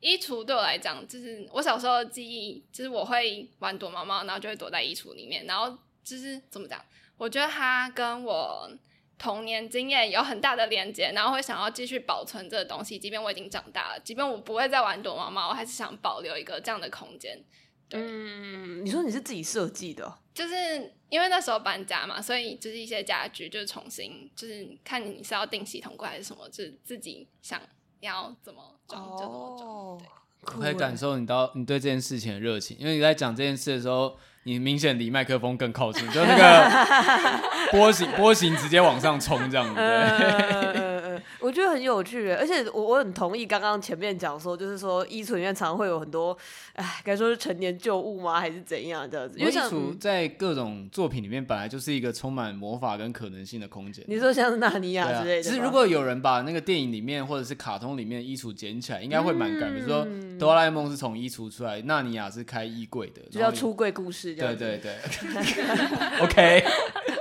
衣橱对我来讲，就是我小时候的记忆，就是我会玩躲猫猫，然后就会躲在衣橱里面，然后就是怎么讲？我觉得它跟我童年经验有很大的连接，然后会想要继续保存这个东西，即便我已经长大了，即便我不会再玩躲猫猫，我还是想保留一个这样的空间。对，嗯，你说你是自己设计的？就是因为那时候搬家嘛，所以就是一些家具就是重新，就是看你是要订系统柜还是什么，就是自己想。你要怎么装就怎么装。哦、对我可以感受你到你对这件事情的热情，因为你在讲这件事的时候，你明显离麦克风更靠近，就那个 波形波形直接往上冲这样子。对我觉得很有趣，而且我我很同意刚刚前面讲说，就是说衣橱里面常常会有很多，哎，该说是陈年旧物吗？还是怎样这样子？因为衣橱在各种作品里面本来就是一个充满魔法跟可能性的空间。你说像是纳尼亚之类的。其实如果有人把那个电影里面或者是卡通里面衣橱捡起来，应该会蛮感。比如说哆啦 A 梦是从衣橱出来，纳尼亚是开衣柜的，就叫出柜故事。对对对。OK。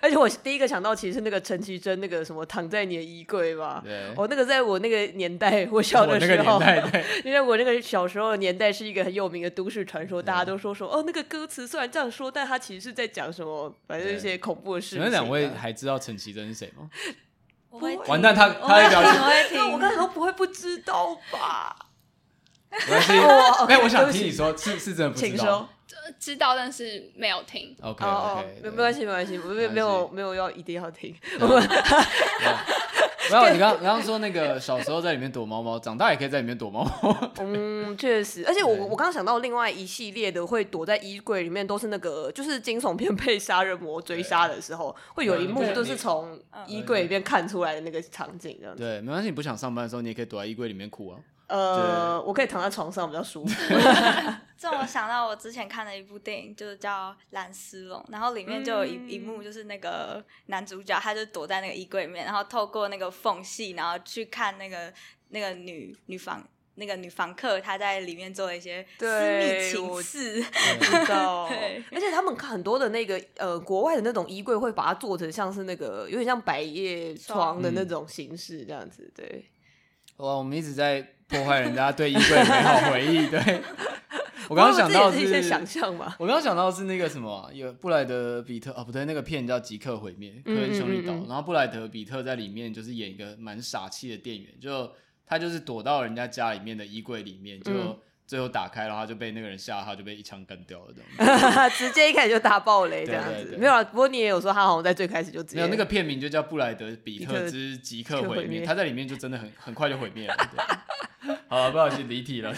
而且我第一个想到其实是那个陈绮贞那个什么躺在你的衣柜吧，对，我那个在我那个年代，我小的时候，因为我那个小时候的年代是一个很有名的都市传说，大家都说说哦，那个歌词虽然这样说，但他其实是在讲什么，反正一些恐怖的事情。你们两位还知道陈绮贞是谁吗？我会完蛋，他他的表情，那我刚才都不会不知道吧？没关系，哎，我想听你说，是是真的不知道。知道，但是没有听。OK OK，没没关系，没关系，没没有没有要一定要听。没有，你刚刚刚说那个小时候在里面躲猫猫，长大也可以在里面躲猫猫。嗯，确实，而且我我刚刚想到另外一系列的会躲在衣柜里面，都是那个就是惊悚片被杀人魔追杀的时候，会有一幕就是从衣柜里面看出来的那个场景，这样子。对，没关系，你不想上班的时候，你也可以躲在衣柜里面哭啊。呃，我可以躺在床上比较舒服。这我想到我之前看的一部电影，就是叫《蓝丝绒》，然后里面就有一一幕，就是那个男主角，他就躲在那个衣柜里面，然后透过那个缝隙，然后去看那个那个女女房那个女房客，她在里面做了一些私密情事。知道。而且他们看很多的那个呃国外的那种衣柜，会把它做成像是那个有点像百叶窗的那种形式，这样子。对。哇，我们一直在。破坏人家对衣柜的美好回忆。对，我刚刚想到是，想象我刚刚想到是那个什么，有布莱德比特哦，不对，那个片叫《即刻毁灭》，科恩兄弟导，然后布莱德比特在里面就是演一个蛮傻气的店员，就他就是躲到人家家里面的衣柜里面，就。嗯最后打开，然后他就被那个人吓，他就被一枪干掉了，这样 直接一开始就大爆雷这样子。没有啊，不过你也有说他好像在最开始就直接没有那个片名就叫布莱德比特之即刻毁灭，他在里面就真的很很快就毁灭了。好了，不好意思离题了。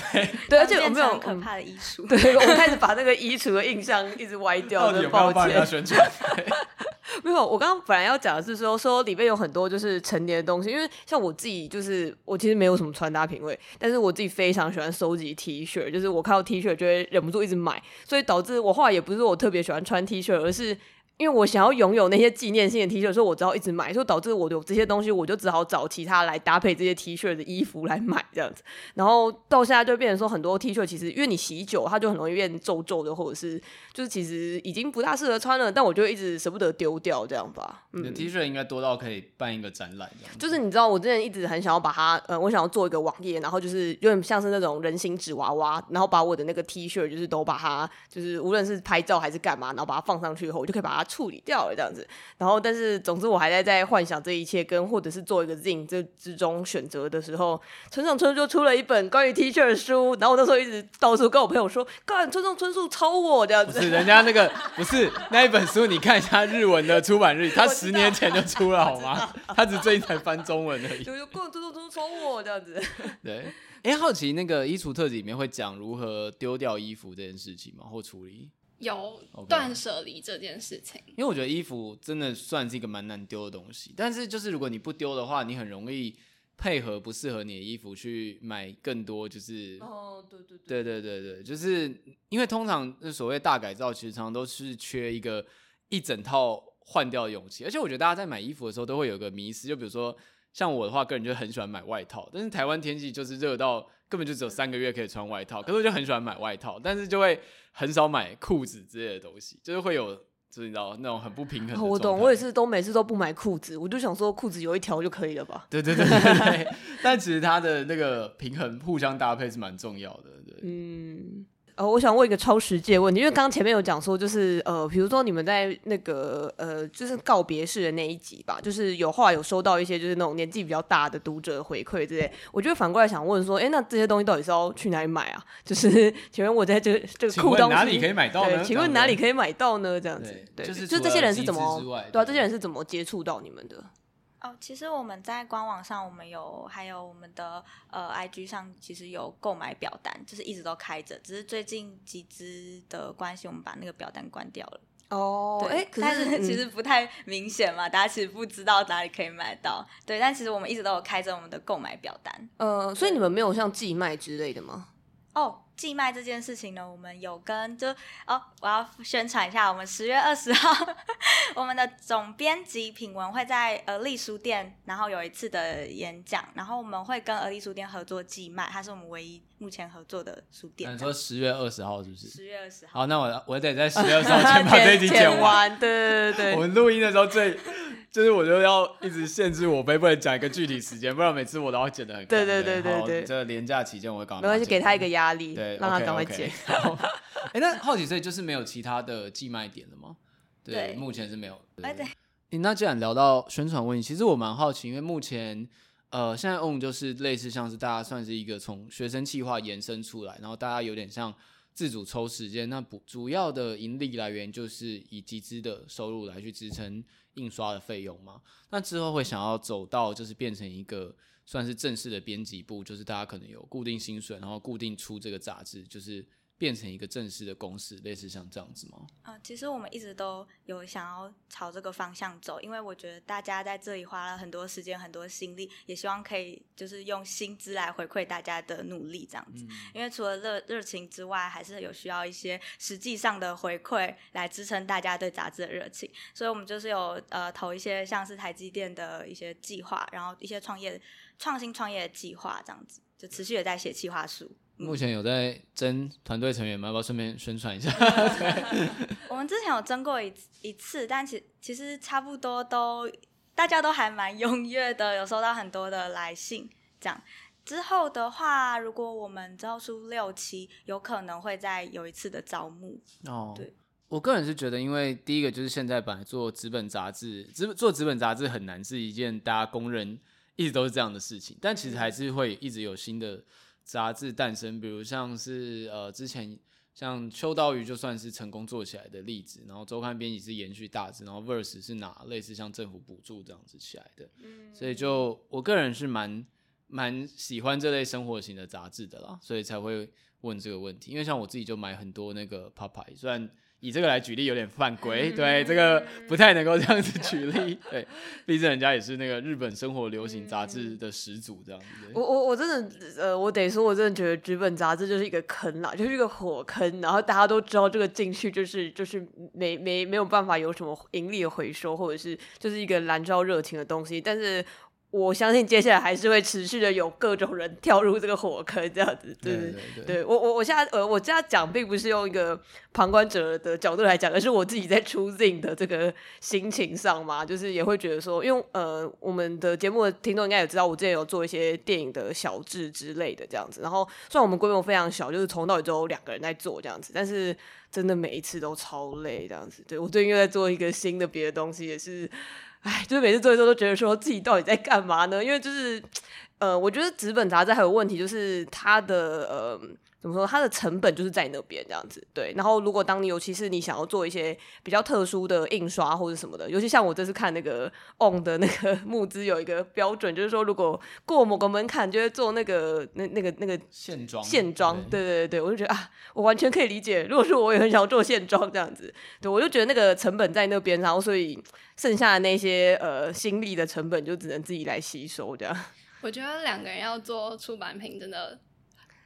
对，而且我没有可怕的衣橱。对，我开始把那个衣橱的印象一直歪掉，真的抱歉。没有，我刚刚本来要讲的是说，说里面有很多就是陈年的东西，因为像我自己就是我其实没有什么穿搭品味，但是我自己非常喜欢收集 T 恤，就是我看到 T 恤就会忍不住一直买，所以导致我后来也不是我特别喜欢穿 T 恤，而是。因为我想要拥有那些纪念性的 T 恤，所以我只好一直买，所以导致我有这些东西，我就只好找其他来搭配这些 T 恤的衣服来买这样子。然后到现在就变成说，很多 T 恤其实因为你洗久，它就很容易变皱皱的，或者是就是其实已经不大适合穿了。但我就一直舍不得丢掉这样吧。嗯，你的 T 恤应该多到可以办一个展览。就是你知道，我之前一直很想要把它，呃，我想要做一个网页，然后就是有点像是那种人形纸娃娃，然后把我的那个 T 恤就是都把它，就是无论是拍照还是干嘛，然后把它放上去以后，我就可以把它处理掉了这样子。然后，但是总之我还在在幻想这一切跟或者是做一个 zine 这之中选择的时候，村上春树就出了一本关于 T 恤的书。然后我那时候一直到处跟我朋友说，干村上春树抄我这样子。不是人家那个不是那一本书，你看一下日文的出版日，他 十年前就出了好吗？他只最近才翻中文而已。就就村上春树抄我这样子。对。哎、欸，好奇那个衣橱特辑里面会讲如何丢掉衣服这件事情吗？或处理？有断舍离这件事情。因为我觉得衣服真的算是一个蛮难丢的东西，但是就是如果你不丢的话，你很容易配合不适合你的衣服去买更多，就是哦，对对对，对对对对，就是因为通常所谓大改造，其实常常都是缺一个一整套换掉的勇气，而且我觉得大家在买衣服的时候都会有个迷思，就比如说。像我的话，个人就很喜欢买外套，但是台湾天气就是热到根本就只有三个月可以穿外套，可是我就很喜欢买外套，但是就会很少买裤子之类的东西，就是会有，就是你知道那种很不平衡。我懂，我也是都每次都不买裤子，我就想说裤子有一条就可以了吧？对对对对对，但其实它的那个平衡互相搭配是蛮重要的，对。嗯。呃，我想问一个超实际的问题，因为刚刚前面有讲说，就是呃，比如说你们在那个呃，就是告别式的那一集吧，就是有话有收到一些就是那种年纪比较大的读者回馈之类，我就反过来想问说，哎、欸，那这些东西到底是要去哪里买啊？就是请问我在这这个裤裆哪里可以买到呢？对，请问哪里可以买到呢？这样子，对，就是就这些人是怎么对啊？这些人是怎么接触到你们的？哦，其实我们在官网上，我们有还有我们的呃 IG 上，其实有购买表单，就是一直都开着。只是最近集资的关系，我们把那个表单关掉了。哦，哎，但是 其实不太明显嘛，嗯、大家其实不知道哪里可以买到。对，但其实我们一直都有开着我们的购买表单。呃，所以你们没有像寄卖之类的吗？哦。寄卖这件事情呢，我们有跟就哦，我要宣传一下，我们十月二十号，我们的总编辑品文会在呃立书店，然后有一次的演讲，然后我们会跟而立书店合作寄卖，它是我们唯一目前合作的书店。你说十月二十号是不是？十月二十号。好，那我我得在十月二十号 前把这一集剪完。对对对。我们录音的时候最。就是我就要一直限制我，不能讲一个具体时间，不然每次我都要剪得很。对对对对对，这个连假期间我会搞。没关系，给他一个压力，对，让他赶快剪。哎、那好奇，所以就是没有其他的寄卖点了吗？对，对目前是没有。对。那既然聊到宣传问题，其实我蛮好奇，因为目前呃，现在 OWN 就是类似像是大家算是一个从学生计划延伸出来，然后大家有点像自主抽时间，那不主要的盈利来源就是以集资的收入来去支撑。印刷的费用吗？那之后会想要走到就是变成一个算是正式的编辑部，就是大家可能有固定薪水，然后固定出这个杂志，就是。变成一个正式的公司，类似像这样子吗？啊、呃，其实我们一直都有想要朝这个方向走，因为我觉得大家在这里花了很多时间、很多心力，也希望可以就是用薪资来回馈大家的努力，这样子。嗯、因为除了热热情之外，还是有需要一些实际上的回馈来支撑大家对杂志的热情，所以我们就是有呃投一些像是台积电的一些计划，然后一些创业创新创业的计划，这样子就持续也在写企划书。目前有在征团队成员吗？要不要顺便宣传一下？对 我们之前有征过一一次，但其其实差不多都大家都还蛮踊跃的，有收到很多的来信。这样之后的话，如果我们招出六期，有可能会再有一次的招募。哦，对，我个人是觉得，因为第一个就是现在本来做纸本杂志，纸做纸本杂志很难，是一件大家公认一直都是这样的事情，但其实还是会一直有新的。杂志诞生，比如像是呃之前像秋刀鱼就算是成功做起来的例子，然后周刊编辑是延续大志，然后 Verse 是拿类似像政府补助这样子起来的，嗯、所以就我个人是蛮蛮喜欢这类生活型的杂志的啦，所以才会问这个问题，因为像我自己就买很多那个 Popeye，虽然。以这个来举例有点犯规，对这个不太能够这样子举例，对，毕竟人家也是那个日本生活流行杂志的始祖，这样子。我我我真的呃，我得说，我真的觉得纸本杂志就是一个坑啦，就是一个火坑，然后大家都知道这个进去就是就是没没没有办法有什么盈利的回收，或者是就是一个燃烧热情的东西，但是。我相信接下来还是会持续的有各种人 跳入这个火坑，这样子，对对对，对，对我我我现在呃，我这样讲并不是用一个旁观者的角度来讲，而是我自己在出镜的这个心情上嘛，就是也会觉得说，因为呃，我们的节目的听众应该也知道，我之前有做一些电影的小志之类的这样子，然后虽然我们规模非常小，就是从头到尾只有两个人在做这样子，但是真的每一次都超累这样子，对，我最近又在做一个新的别的东西，也是。哎，就是每次做一做都觉得说自己到底在干嘛呢？因为就是，呃，我觉得纸本杂志还有问题，就是它的呃，怎么说，它的成本就是在那边这样子。对，然后如果当你尤其是你想要做一些比较特殊的印刷或者什么的，尤其像我这次看那个 On 的那个募资有一个标准，就是说如果过某个门槛就会做那个那那个那个线装线装。对对对对，我就觉得啊，我完全可以理解。如果说我也很想要做线装这样子，对，我就觉得那个成本在那边，然后所以。剩下的那些呃心力的成本就只能自己来吸收，这样。我觉得两个人要做出版品真的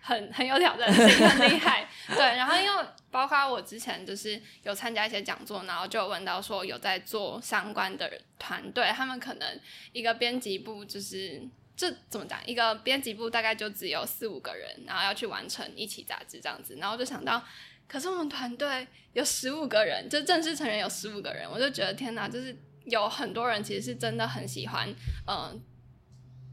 很 很有挑战性，很厉害。对，然后因为包括我之前就是有参加一些讲座，然后就问到说有在做相关的团队，他们可能一个编辑部就是这怎么讲，一个编辑部大概就只有四五个人，然后要去完成一期杂志这样子，然后就想到。可是我们团队有十五个人，就正式成员有十五个人，我就觉得天哪，就是有很多人其实是真的很喜欢，嗯、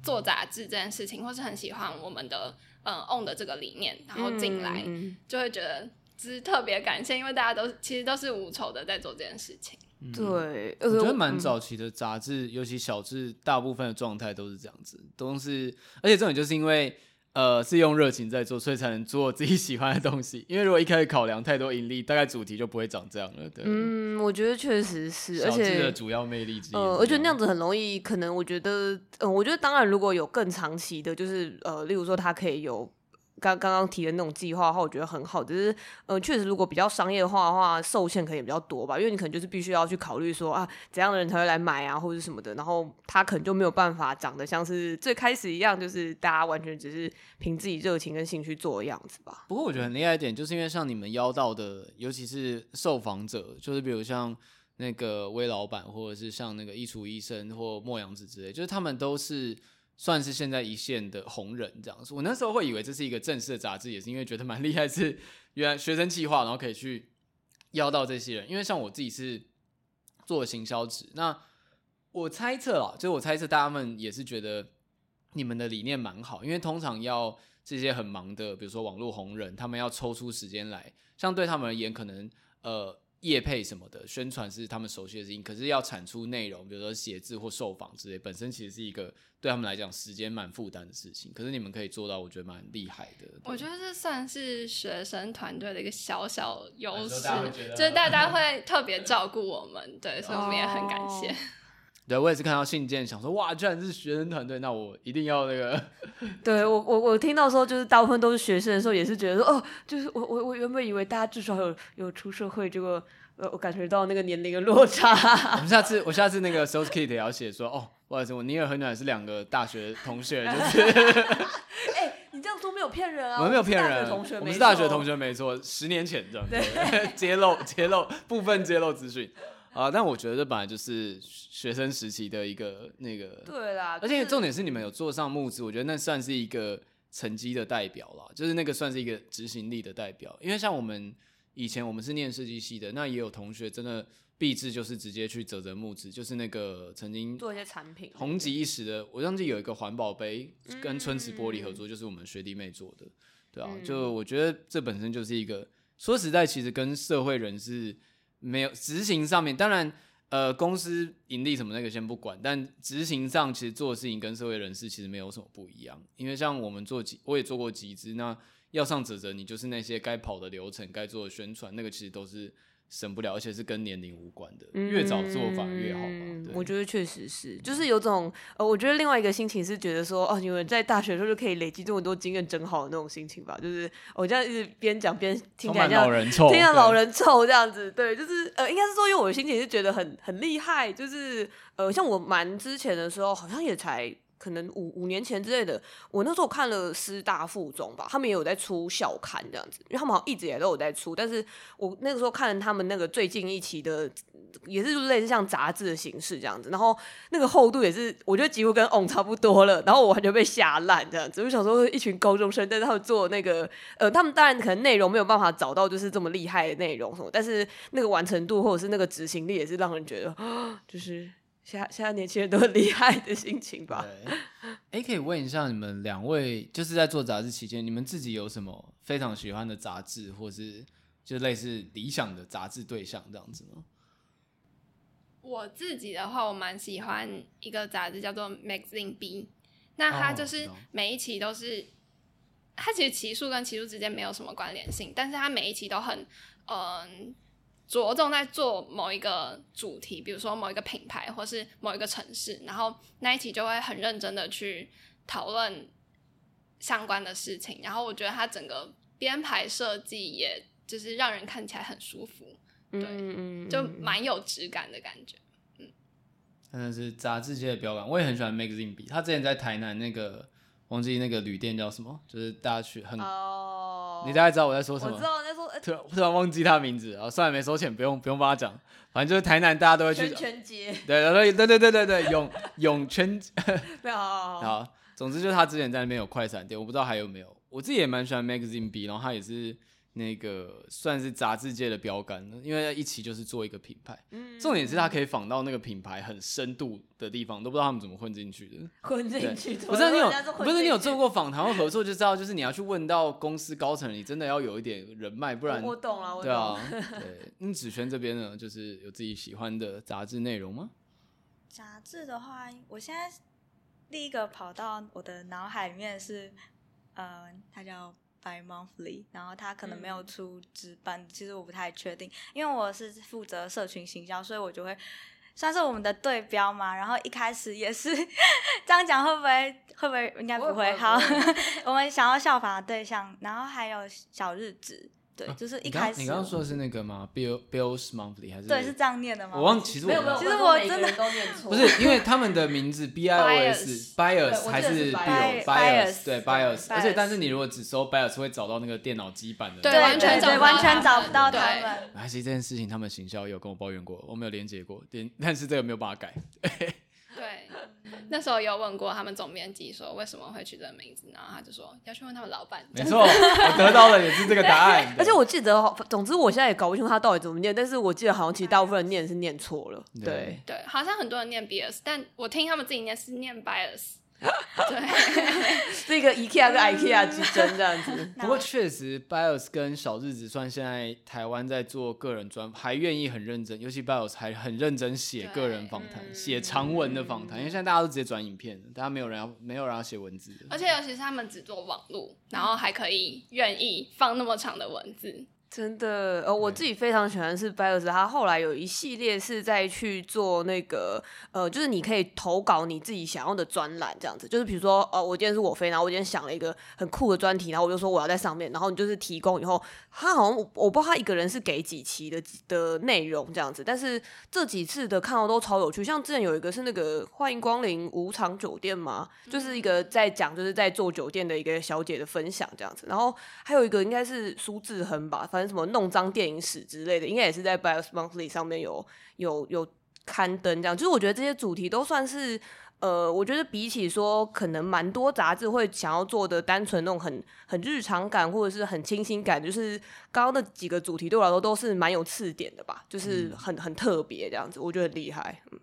做杂志这件事情，或是很喜欢我们的嗯、呃、on 的这个理念，然后进来、嗯、就会觉得只是特别感谢，因为大家都其实都是无仇的在做这件事情。嗯、对，我觉得蛮早期的杂志，尤其小志，大部分的状态都是这样子，都是，而且这种就是因为。呃，是用热情在做，所以才能做自己喜欢的东西。因为如果一开始考量太多盈利，大概主题就不会长这样了。对，嗯，我觉得确实是，而且主要魅力之一。呃，而且那样子很容易，可能我觉得，嗯、呃，我觉得当然如果有更长期的，就是呃，例如说它可以有。刚刚刚提的那种计划的话，我觉得很好。只是，呃，确实，如果比较商业化的话，受限可能也比较多吧。因为你可能就是必须要去考虑说啊，怎样的人才会来买啊，或者什么的。然后他可能就没有办法长得像是最开始一样，就是大家完全只是凭自己热情跟兴趣做的样子吧。不过我觉得很厉害一点，就是因为像你们邀到的，尤其是受访者，就是比如像那个威老板，或者是像那个衣橱医生或莫阳子之类，就是他们都是。算是现在一线的红人这样子，我那时候会以为这是一个正式的杂志，也是因为觉得蛮厉害，是原来学生计划，然后可以去邀到这些人。因为像我自己是做行销职，那我猜测啊，就我猜测大家们也是觉得你们的理念蛮好，因为通常要这些很忙的，比如说网络红人，他们要抽出时间来，像对他们而言，可能呃。业配什么的宣传是他们熟悉的事情，可是要产出内容，比如说写字或受访之类，本身其实是一个对他们来讲时间蛮负担的事情。可是你们可以做到，我觉得蛮厉害的。我觉得这算是学生团队的一个小小优势，就是大家会特别照顾我们，对，所以我们也很感谢。对，我也是看到信件，想说哇，居然是学生团队，那我一定要那个。对我，我我听到说就是大部分都是学生的时候，也是觉得说哦，就是我我我原本以为大家至少有有出社会，结果呃我感觉到那个年龄的落差。我们下次 我下次那个 sales kit 也要写说哦，不好意思，我尼尔和暖是两个大学同学，就是。哎、欸，你这样说没有骗人啊？我们没有骗人，我们是大学同学没错，十年前这样。对，揭露揭露部分揭露资讯。啊，但我觉得这本来就是学生时期的一个那个，对啦。而且重点是你们有做上募资，我觉得那算是一个成绩的代表啦，就是那个算是一个执行力的代表。因为像我们以前我们是念设计系的，那也有同学真的毕制就是直接去啧啧募资，就是那个曾经做一些产品红极一时的。我忘记有一个环保杯跟春池玻璃合作，就是我们学弟妹做的，对啊。就我觉得这本身就是一个，说实在，其实跟社会人士。没有执行上面，当然，呃，公司盈利什么那个先不管，但执行上其实做的事情跟社会人士其实没有什么不一样，因为像我们做集，我也做过集资，那要上泽泽，你就是那些该跑的流程、该做的宣传，那个其实都是。省不了，而且是跟年龄无关的，越早做反而越好嘛。我觉得确实是，就是有种呃，我觉得另外一个心情是觉得说，哦，你们在大学的时候就可以累积这么多经验，真好的那种心情吧。就是我这样一直边讲边听起来像老人臭，听像老人臭这样子。对，就是呃，应该是说，因为我的心情是觉得很很厉害，就是呃，像我蛮之前的时候，好像也才可能五五年前之类的，我那时候看了师大附中吧，他们也有在出校刊这样子，因为他们好像一直也都有在出。但是我那个时候看了他们那个最近一期的，也是类似像杂志的形式这样子，然后那个厚度也是，我觉得几乎跟 on 差不多了。然后我完全被吓烂这样子，我想说一群高中生，但是他们做那个，呃，他们当然可能内容没有办法找到就是这么厉害的内容什么，但是那个完成度或者是那个执行力也是让人觉得，就是。现在现在年轻人都很厉害的心情吧？哎，可以问一下你们两位，就是在做杂志期间，你们自己有什么非常喜欢的杂志，或是就类似理想的杂志对象这样子吗？我自己的话，我蛮喜欢一个杂志叫做《Magazine B》，那它就是每一期都是，哦、它其实期数跟期数之间没有什么关联性，但是它每一期都很嗯。呃着重在做某一个主题，比如说某一个品牌，或是某一个城市，然后那一期就会很认真的去讨论相关的事情。然后我觉得它整个编排设计，也就是让人看起来很舒服，对，嗯、就蛮有质感的感觉。嗯，真的是杂志界的标杆，我也很喜欢 Magazine B。他之前在台南那个。忘记那个旅店叫什么，就是大家去很，oh, 你大概知道我在说什么？我知道我在说，突然突然忘记他名字啊，算了，没收钱，不用不用帮他讲，反正就是台南大家都会去。圈圈街。对对对对对对对，永永圈。没有。好，总之就是他之前在那边有快闪店，我不知道还有没有。我自己也蛮喜欢 Magazine B，然后他也是。那个算是杂志界的标杆，因为一起就是做一个品牌。嗯，重点是他可以仿到那个品牌很深度的地方，都不知道他们怎么混进去的。混进去？不是你有，不是你有做过访谈或合作就知道，就是你要去问到公司高层，你真的要有一点人脉，不然我懂了。对啊，对。那芷瑄这边呢，就是有自己喜欢的杂志内容吗？杂志的话，我现在第一个跑到我的脑海里面是，呃，它叫。Bi-monthly，然后他可能没有出值班，嗯、其实我不太确定，因为我是负责社群行销，所以我就会算是我们的对标嘛。然后一开始也是 这样讲，会不会会不会应该不会好，我们想要效仿的对象，然后还有小日子。对，就是一开始。你刚刚说的是那个吗？Bill Bill's Monthly 还是？对，是这样念的吗？我忘，其实我没有，其实我真的都念错。不是，因为他们的名字 B I O S Bios 还是 Bill Bios 对 Bios，而且但是你如果只搜 Bios 会找到那个电脑机版的。对，完全找完全找不到他们。还是这件事情，他们行销有跟我抱怨过，我没有连接过，但是这个没有办法改。对，那时候有问过他们总编辑说为什么会取这个名字，然后他就说要去问他们老板。没错，我得到的也是这个答案。而且我记得，总之我现在也搞不清楚他到底怎么念，但是我记得好像其实大部分人念是念错了。对对，对，好像很多人念 bias，但我听他们自己念是念 bias。对，这个 IKEA 跟 IKEA 之争这样子。不过确实，Bios 跟小日子算现在台湾在做个人专，还愿意很认真，尤其 Bios 还很认真写个人访谈，写长文的访谈。因为现在大家都直接转影片，大家没有人要没有人要写文字。而且尤其是他们只做网络，然后还可以愿意放那么长的文字。真的，呃，我自己非常喜欢的是 Bios，他后来有一系列是在去做那个，呃，就是你可以投稿你自己想要的专栏这样子，就是比如说，呃，我今天是我飞，然后我今天想了一个很酷的专题，然后我就说我要在上面，然后你就是提供以后，他好像我，我不知道他一个人是给几期的的内容这样子，但是这几次的看到都超有趣，像之前有一个是那个欢迎光临无偿酒店嘛，就是一个在讲就是在做酒店的一个小姐的分享这样子，然后还有一个应该是苏志恒吧。反正什么弄脏电影史之类的，应该也是在 Bios Monthly 上面有有有刊登这样。就是我觉得这些主题都算是，呃，我觉得比起说可能蛮多杂志会想要做的单纯那种很很日常感或者是很清新感，就是刚刚那几个主题对我来说都是蛮有刺点的吧，就是很很特别这样子，我觉得很厉害。嗯，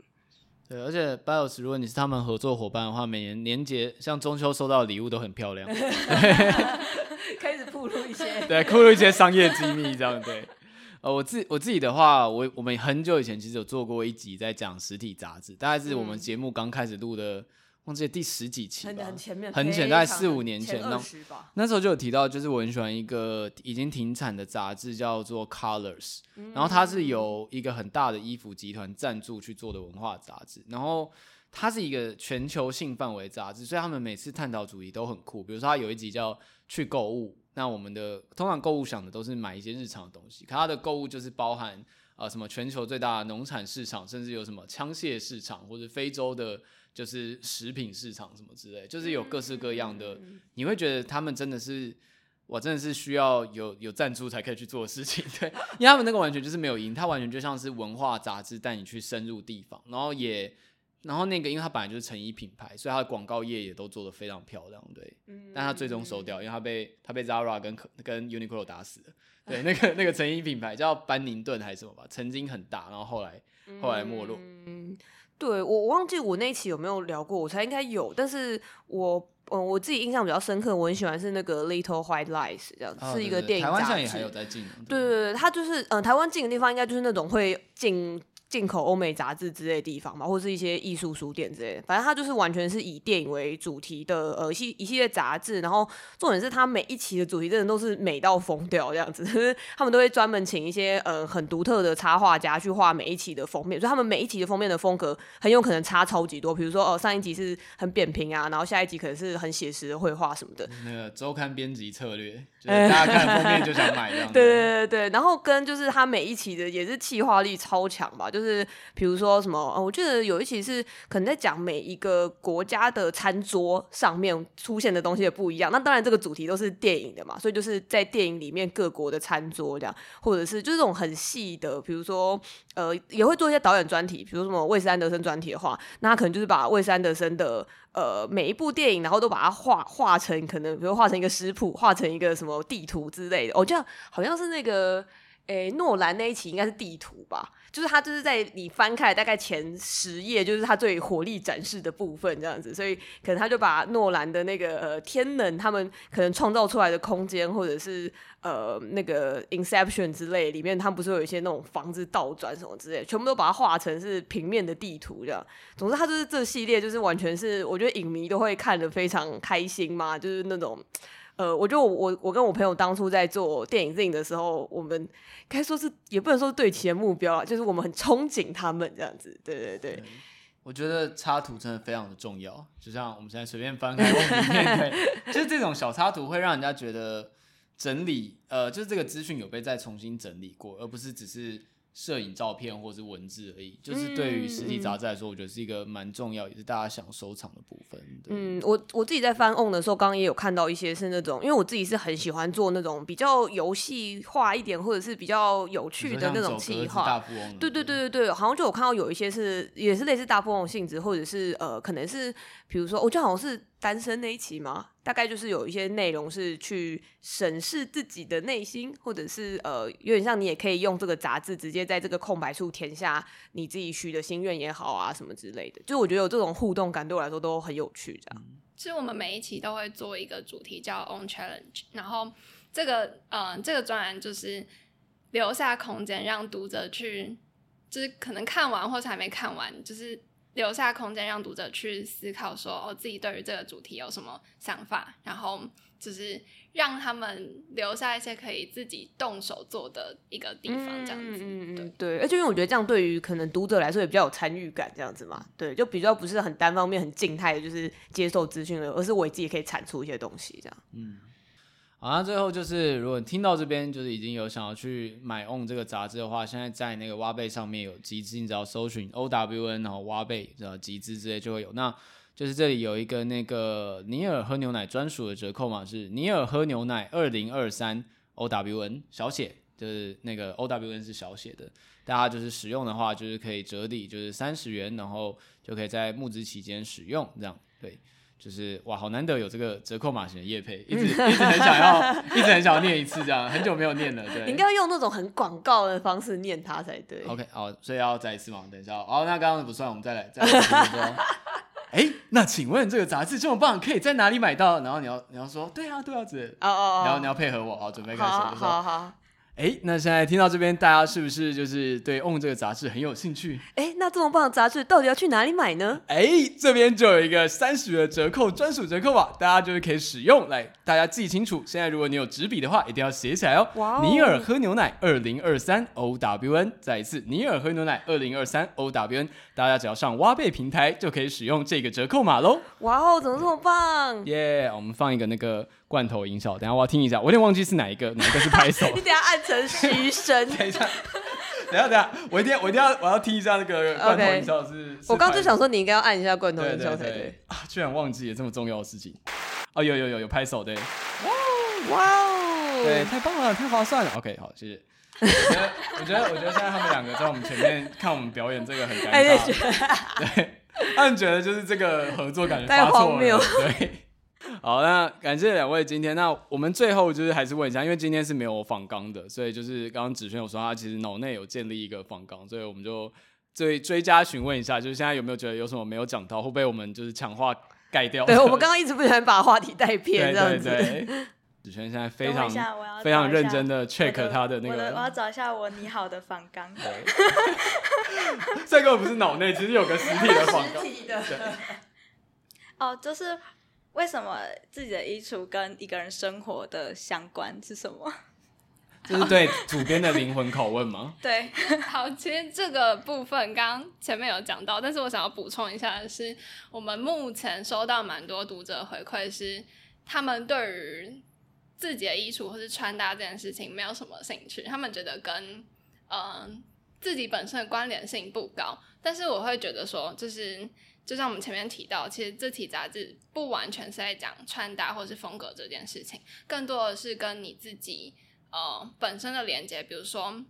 对，而且 Bios 如果你是他们合作伙伴的话，每年年节像中秋收到的礼物都很漂亮。开始暴露一些，对，暴露一些商业机密，这样对。呃，我自我自己的话，我我们很久以前其实有做过一集在讲实体杂志，大概是我们节目刚开始录的，嗯、忘记第十几期吧，很前面，很前，大概四五年前，那那时候就有提到，就是我很喜欢一个已经停产的杂志，叫做 Colors，嗯、然后它是由一个很大的衣服集团赞助去做的文化杂志，然后。它是一个全球性范围杂志，所以他们每次探讨主题都很酷。比如说，它有一集叫“去购物”，那我们的通常购物想的都是买一些日常的东西，可它的购物就是包含呃什么全球最大的农产市场，甚至有什么枪械市场或者非洲的就是食品市场什么之类，就是有各式各样的，你会觉得他们真的是，我真的是需要有有赞助才可以去做的事情，对，因为他们那个完全就是没有赢，他完全就像是文化杂志带你去深入地方，然后也，然后那个因为他本来就是成衣品牌，所以他的广告业也都做得非常漂亮，对，但他最终收掉，因为他被他被 Zara 跟跟 Uniqlo 打死了，对，那个那个成衣品牌叫班宁顿还是什么吧，曾经很大，然后后来后来没落。对，我我忘记我那一期有没有聊过，我猜应该有，但是我嗯我自己印象比较深刻，我很喜欢是那个 Little White Lies 这样子，哦、是一个电影杂志，台湾上也还有在进，对对对，它就是嗯台湾进的地方应该就是那种会进。进口欧美杂志之类的地方嘛，或是一些艺术书店之类的，反正它就是完全是以电影为主题的呃一系一系列杂志。然后重点是它每一期的主题真的都是美到疯掉这样子，就是他们都会专门请一些呃很独特的插画家去画每一期的封面，所以他们每一期的封面的风格很有可能差超级多。比如说哦、呃、上一集是很扁平啊，然后下一集可能是很写实的绘画什么的。那个周刊编辑策略，就是大家看封面就想买这样。对对对对，然后跟就是他每一期的也是企划力超强吧，就是是比如说。什么？呃，我记得有一期是可能在讲每一个国家的餐桌上面出现的东西也不一样。那当然，这个主题都是电影的嘛，所以就是在电影里面各国的餐桌这样，或者是就是这种很细的，比如说呃，也会做一些导演专题，比如什么魏斯安德森专题的话，那他可能就是把魏斯安德森的呃每一部电影，然后都把它画画成可能，比如画成一个食谱，画成一个什么地图之类的。哦，这样好像是那个诶诺兰那一期应该是地图吧。就是他就是在你翻开大概前十页，就是他最火力展示的部分这样子，所以可能他就把诺兰的那个呃天能他们可能创造出来的空间，或者是呃那个 Inception 之类里面，他们不是有一些那种房子倒转什么之类，全部都把它画成是平面的地图这样。总之，他就是这系列就是完全是我觉得影迷都会看得非常开心嘛，就是那种。呃，我觉得我我跟我朋友当初在做电影电影的时候，我们该说是也不能说是对齐的目标啊，就是我们很憧憬他们这样子。对对对，我觉得插图真的非常的重要，就像我们现在随便翻开影片，对，就是这种小插图会让人家觉得整理，呃，就是这个资讯有被再重新整理过，而不是只是。摄影照片或是文字而已，就是对于实体杂志来说，我觉得是一个蛮重要，也是大家想收藏的部分。嗯，我我自己在翻 on 的时候，刚刚也有看到一些是那种，因为我自己是很喜欢做那种比较游戏化一点，或者是比较有趣的那种企划。对对对对对，好像就有看到有一些是也是类似大富翁性质，或者是呃，可能是比如说，我觉得好像是。单身那一期吗？大概就是有一些内容是去审视自己的内心，或者是呃，有点像你也可以用这个杂志直接在这个空白处填下你自己许的心愿也好啊，什么之类的。就我觉得有这种互动感，对我来说都很有趣。这样，其实我们每一期都会做一个主题叫 On Challenge，然后这个嗯、呃，这个专栏就是留下空间让读者去，就是可能看完或者还没看完，就是。留下空间让读者去思考，说哦，自己对于这个主题有什么想法，然后就是让他们留下一些可以自己动手做的一个地方，这样子。嗯对对，而且因为我觉得这样对于可能读者来说也比较有参与感，这样子嘛。对，就比较不是很单方面、很静态的，就是接受资讯了，而是我自己可以产出一些东西，这样。嗯。好，那最后就是，如果听到这边就是已经有想要去买 ON 这个杂志的话，现在在那个挖贝上面有集资，你只要搜寻 OWN 然后挖贝的集资之类就会有。那就是这里有一个那个尼尔喝牛奶专属的折扣码是尼尔喝牛奶二零二三 OWN 小写，就是那个 OWN 是小写的，大家就是使用的话就是可以折抵就是三十元，然后就可以在募资期间使用，这样对。就是哇，好难得有这个折扣码型的叶配，一直一直很想要，一直很想要念一次这样，很久没有念了。对，你应该要用那种很广告的方式念它才对。OK，好，所以要再一次嘛，等一下。哦，那刚刚的不算，我们再来再来说。哎、欸，那请问这个杂志这么棒，可以在哪里买到？然后你要你要说，对啊对啊，子哦哦，然后你要配合我，好，准备开始。好好好。哎，那现在听到这边，大家是不是就是对《ON》这个杂志很有兴趣？哎，那这么棒的杂志到底要去哪里买呢？哎，这边就有一个三十元折扣专属折扣码，大家就是可以使用。来，大家记清楚，现在如果你有纸笔的话，一定要写起来哦。哇哦！尼尔喝牛奶二零二三 OWN，再一次，尼尔喝牛奶二零二三 OWN，大家只要上挖贝平台就可以使用这个折扣码喽。哇哦，怎么这么棒？耶！Yeah, 我们放一个那个。罐头音效，等下我要听一下，我有点忘记是哪一个，哪一个是拍手。你等下按成嘘声。等一下，等等下等下，我一定要我一定要我要听一下那个罐头音效是。我刚就想说你应该要按一下罐头音效才对。啊，居然忘记了这么重要的事情。哦，有有有有拍手对。哇哇哦！对，太棒了，太划算了。OK，好，谢谢。我觉得我觉得我觉得现在他们两个在我们前面看我们表演这个很尴尬。对，他们觉得就是这个合作感觉 太荒谬。对。好，那感谢两位今天。那我们最后就是还是问一下，因为今天是没有访纲的，所以就是刚刚子轩有说他其实脑内有建立一个访纲，所以我们就追追加询问一下，就是现在有没有觉得有什么没有讲到，会被我们就是抢话盖掉？对，我们刚刚一直不想把话题带偏，这样子。对，芷瑄现在非常非常认真的 check 他的那个，我要找一下我你好的访纲。这个不是脑内，其实有个实体的访纲。实体的。哦，就是。为什么自己的衣橱跟一个人生活的相关是什么？这是对主编的灵魂拷问吗？对，好，其实这个部分刚刚前面有讲到，但是我想要补充一下的是，我们目前收到蛮多读者回馈，是他们对于自己的衣橱或是穿搭这件事情没有什么兴趣，他们觉得跟嗯、呃、自己本身的关联性不高，但是我会觉得说，就是。就像我们前面提到，其实这期杂志不完全是在讲穿搭或是风格这件事情，更多的是跟你自己呃本身的连接。比如说，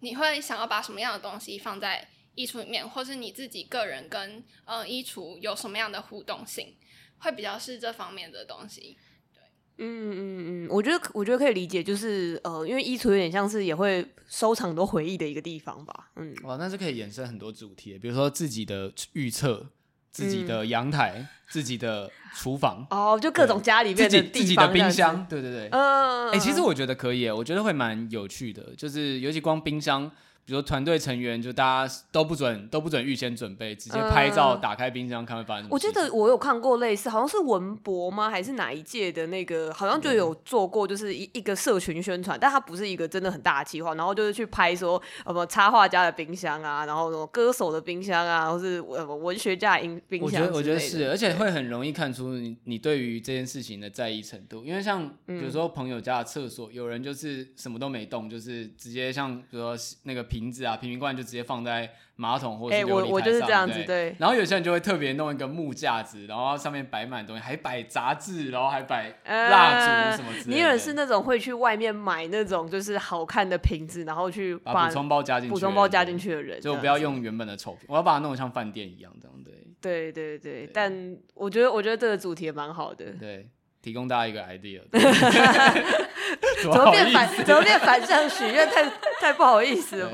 你会想要把什么样的东西放在衣橱里面，或是你自己个人跟呃衣橱有什么样的互动性，会比较是这方面的东西。对，嗯嗯嗯，我觉得我觉得可以理解，就是呃，因为衣橱有点像是也会收藏很多回忆的一个地方吧。嗯，哇，那是可以衍生很多主题，比如说自己的预测。自己的阳台，嗯、自己的厨房，哦，就各种家里面的自己自己的冰箱，对对对，嗯，哎、欸，其实我觉得可以，我觉得会蛮有趣的，就是尤其光冰箱。比如说团队成员，就大家都不准都不准预先准备，直接拍照打开冰箱看会发生什么。我记得我有看过类似，好像是文博吗？还是哪一届的那个？好像就有做过，就是一一个社群宣传，但它不是一个真的很大的计划。然后就是去拍说什么插画家的冰箱啊，然后什么歌手的冰箱啊，或是呃文学家的冰箱。我觉得我觉得是，而且会很容易看出你你对于这件事情的在意程度。因为像比如说朋友家的厕所，有人就是什么都没动，就是直接像比如说那个。瓶子啊，瓶瓶罐就直接放在马桶或者是琉璃台上，欸、我我就是这样子，对。对，然后有些人就会特别弄一个木架子，然后上面摆满东西，还摆杂志，然后还摆蜡烛什么之类的。你也是那种会去外面买那种就是好看的瓶子，然后去把补充包加进去，补充包加进去的人，就不要用原本的丑瓶，我要把它弄得像饭店一样这样，对。对对对，对但我觉得我觉得这个主题也蛮好的，对。提供大家一个 idea，怎么变反怎么变反向许愿？太太不好意思了。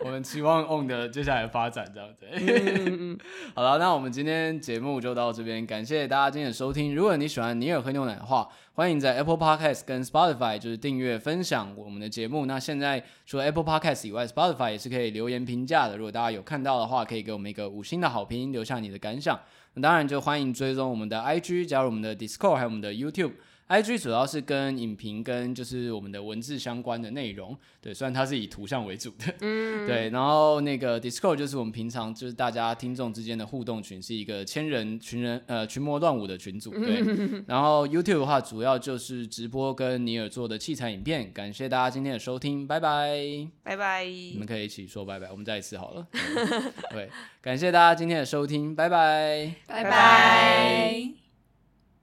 我们期望 On 的接下来的发展这样子。嗯、好了，那我们今天节目就到这边，感谢大家今天的收听。如果你喜欢尼尔喝牛奶的话，欢迎在 Apple Podcast 跟 Spotify 就是订阅分享我们的节目。那现在除了 Apple Podcast 以外，Spotify 也是可以留言评价的。如果大家有看到的话，可以给我们一个五星的好评，留下你的感想。当然，就欢迎追踪我们的 IG，加入我们的 Discord，还有我们的 YouTube。IG 主要是跟影评跟就是我们的文字相关的内容，对，虽然它是以图像为主的，嗯，对。然后那个 Discord 就是我们平常就是大家听众之间的互动群，是一个千人群人呃群魔乱舞的群组，对。嗯、然后 YouTube 的话，主要就是直播跟尼尔做的器材影片。感谢大家今天的收听，拜拜，拜拜。你们可以一起说拜拜，我们再一次好了。对，感谢大家今天的收听，拜拜，拜拜。